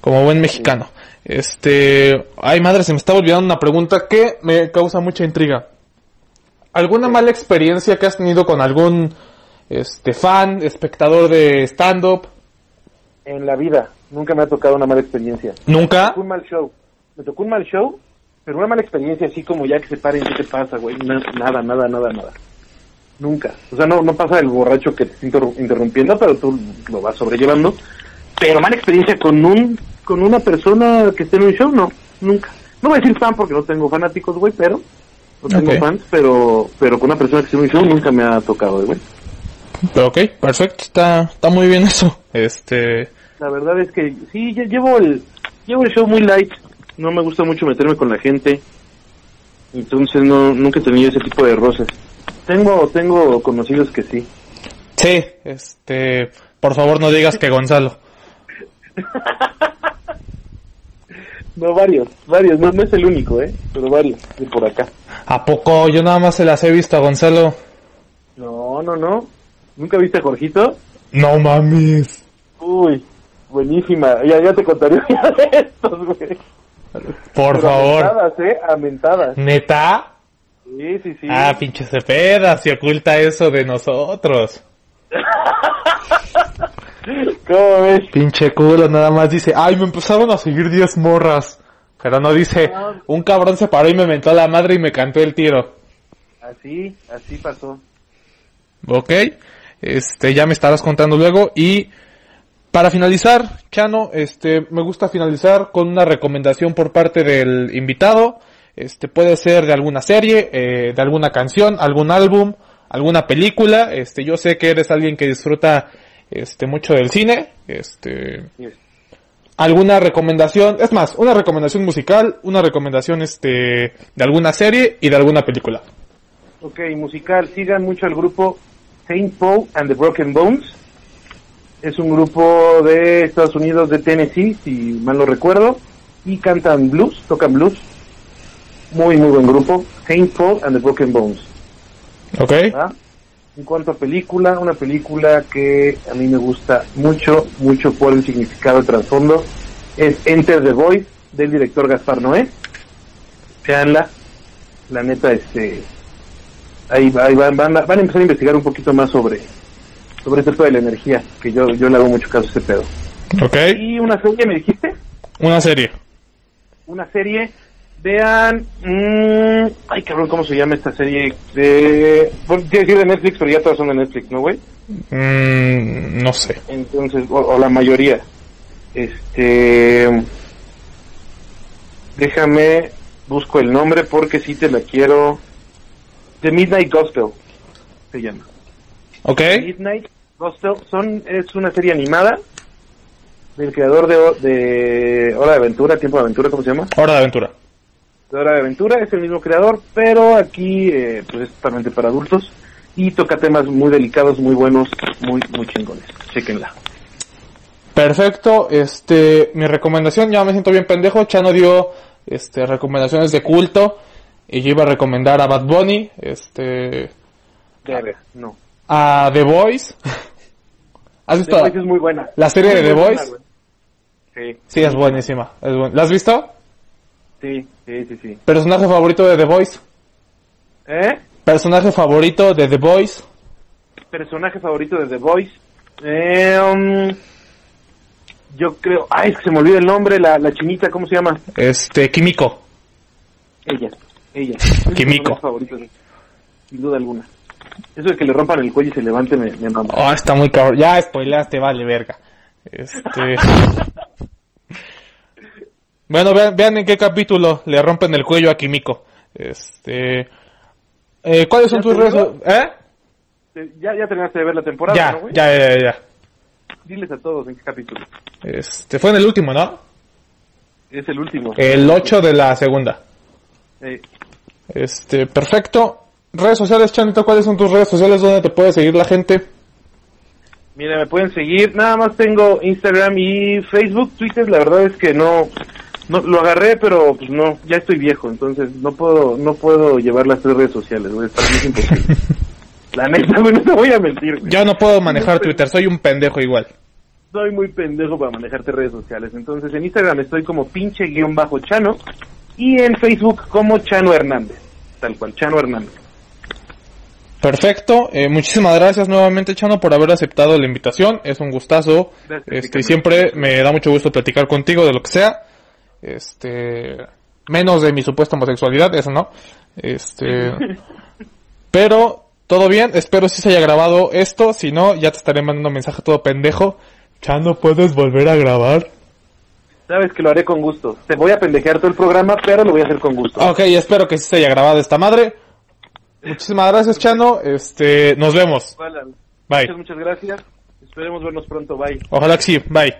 como buen mexicano. Este, ay madre, se me estaba olvidando una pregunta que me causa mucha intriga. ¿Alguna mala experiencia que has tenido con algún este fan, espectador de stand up? En la vida, nunca me ha tocado una mala experiencia. ¿Nunca? tocó un mal show. Me tocó un mal show, pero una mala experiencia así como ya que se paren, ¿qué te pasa, güey? Na- Nada, nada, nada, nada. Nunca. O sea, no, no pasa el borracho que te está interrumpiendo, pero tú lo vas sobrellevando. Pero mala experiencia con un con una persona que esté en un show, no. Nunca. No voy a decir fan porque no tengo fanáticos, güey, pero... No tengo fans, pero pero con una persona que esté en un show nunca me ha tocado, güey. Pero ok, perfecto, está, está muy bien eso. Este, La verdad es que sí, lle- llevo el, llevo el show muy light. No me gusta mucho meterme con la gente. Entonces no, nunca he tenido ese tipo de roces. Tengo, tengo conocidos que sí. sí, este, por favor no digas que Gonzalo. No, varios, varios. No, no es el único, ¿eh? Pero varios de por acá. ¿A poco? Yo nada más se las he visto a Gonzalo. No, no, no. ¿Nunca viste a Jorgito? No mames. Uy, buenísima. Ya, ya te contaré de estos, güey. Por Pero favor. Amentadas, ¿eh? Amentadas. ¿Neta? Sí, sí, sí. Ah, pinche Cepeda, se oculta eso de nosotros. ¿Cómo ves? Pinche culo, nada más dice, ay, me empezaron a seguir 10 morras. Pero no dice, un cabrón se paró y me mentó a la madre y me cantó el tiro. Así, así pasó. Ok, este, ya me estarás contando luego. Y para finalizar, Chano, este, me gusta finalizar con una recomendación por parte del invitado. Este, puede ser de alguna serie, eh, de alguna canción, algún álbum, alguna película. Este, yo sé que eres alguien que disfruta, este, mucho del cine. Este, alguna recomendación, es más, una recomendación musical, una recomendación, este, de alguna serie y de alguna película. Ok, musical. Sigan mucho al grupo Saint Paul and the Broken Bones. Es un grupo de Estados Unidos, de Tennessee, si mal no recuerdo. Y cantan blues, tocan blues. Muy, muy buen grupo. Paul and the Broken Bones. Ok. En cuanto a película, una película que a mí me gusta mucho, mucho por el significado de trasfondo, es Enter the Voice del director Gaspar Noé. Veanla, la neta, este, ahí, ahí van, van, a- van a empezar a investigar un poquito más sobre, sobre este de la energía, que yo, yo le hago mucho caso a ese pedo. Ok. Y una serie, me dijiste, Una serie. una serie, vean, mm, ay cabrón, ¿cómo se llama esta serie? De, bueno, que decir de Netflix, pero ya todas son de Netflix, ¿no, güey? Mm, no sé. entonces o, o la mayoría este déjame busco el nombre porque si te la quiero The Midnight Gospel se llama Ok. Midnight Gospel son es una serie animada del creador de, de Hora de Aventura Tiempo de Aventura cómo se llama Hora de aventura. De Hora de Aventura es el mismo creador pero aquí eh, pues es totalmente para adultos y toca temas muy delicados muy buenos muy muy chingones chequenla Perfecto. Este, mi recomendación, ya me siento bien pendejo. Chano dio, este, recomendaciones de culto. Y yo iba a recomendar a Bad Bunny, este, Verga, no a The Voice. ¿Has The visto Voice es muy buena. la serie de Muy The buena, Voice? güey. Sí, Sí, es buenísima. Es buen- ¿La has visto? Sí, sí, sí, sí. Personaje favorito de The Voice. ¿Eh? Personaje favorito de The Voice. Personaje favorito de The Voice. Eh, um, yo creo... Ay, es que se me olvida el nombre, la, la chinita, ¿cómo se llama? Este, Kimiko. Ella, ella. Favorito, sí. sin duda alguna. Eso de que le rompan el cuello y se levante me, me mama. Oh, está muy cabrón. Ya spoileaste, vale, verga. Este. bueno, vean, vean en qué capítulo le rompen el cuello a Kimiko. Este. Eh, ¿Cuáles son ¿Ya tus redes? ¿Eh? Ya, ya terminaste de ver la temporada, Ya, ¿no, güey? ya, ya, ya. Diles a todos en qué capítulo. Este, fue en el último, ¿no? Es el último. El 8 de la segunda. Eh, Este, perfecto. Redes sociales, Chanito, ¿cuáles son tus redes sociales donde te puede seguir la gente? Mira, me pueden seguir. Nada más tengo Instagram y Facebook, Twitter. La verdad es que no, no lo agarré, pero pues no, ya estoy viejo, entonces no puedo, no puedo llevar las tres redes sociales, güey. Para mí es imposible. La neta, güey, no te voy a mentir. güey. Yo no puedo manejar Twitter, soy un pendejo igual. Soy muy pendejo para manejarte redes sociales. Entonces en Instagram estoy como pinche guion bajo Chano y en Facebook como Chano Hernández. Tal cual, Chano Hernández. Perfecto, eh, muchísimas gracias nuevamente Chano por haber aceptado la invitación, es un gustazo, Gracias, este, y siempre me da mucho gusto platicar contigo de lo que sea, este, menos de mi supuesta homosexualidad, eso no, este, pero todo bien, espero si se haya grabado esto, si no, ya te estaré mandando un mensaje todo pendejo, Chano, ¿puedes volver a grabar? Sabes que lo haré con gusto. Te voy a pendejear todo el programa, pero lo voy a hacer con gusto. Ok, espero que sí se haya grabado esta madre, muchísimas gracias Chano, este, nos vemos, bye, Muchas, muchas gracias. Esperemos vernos pronto. Bye. ojalá que sí, bye.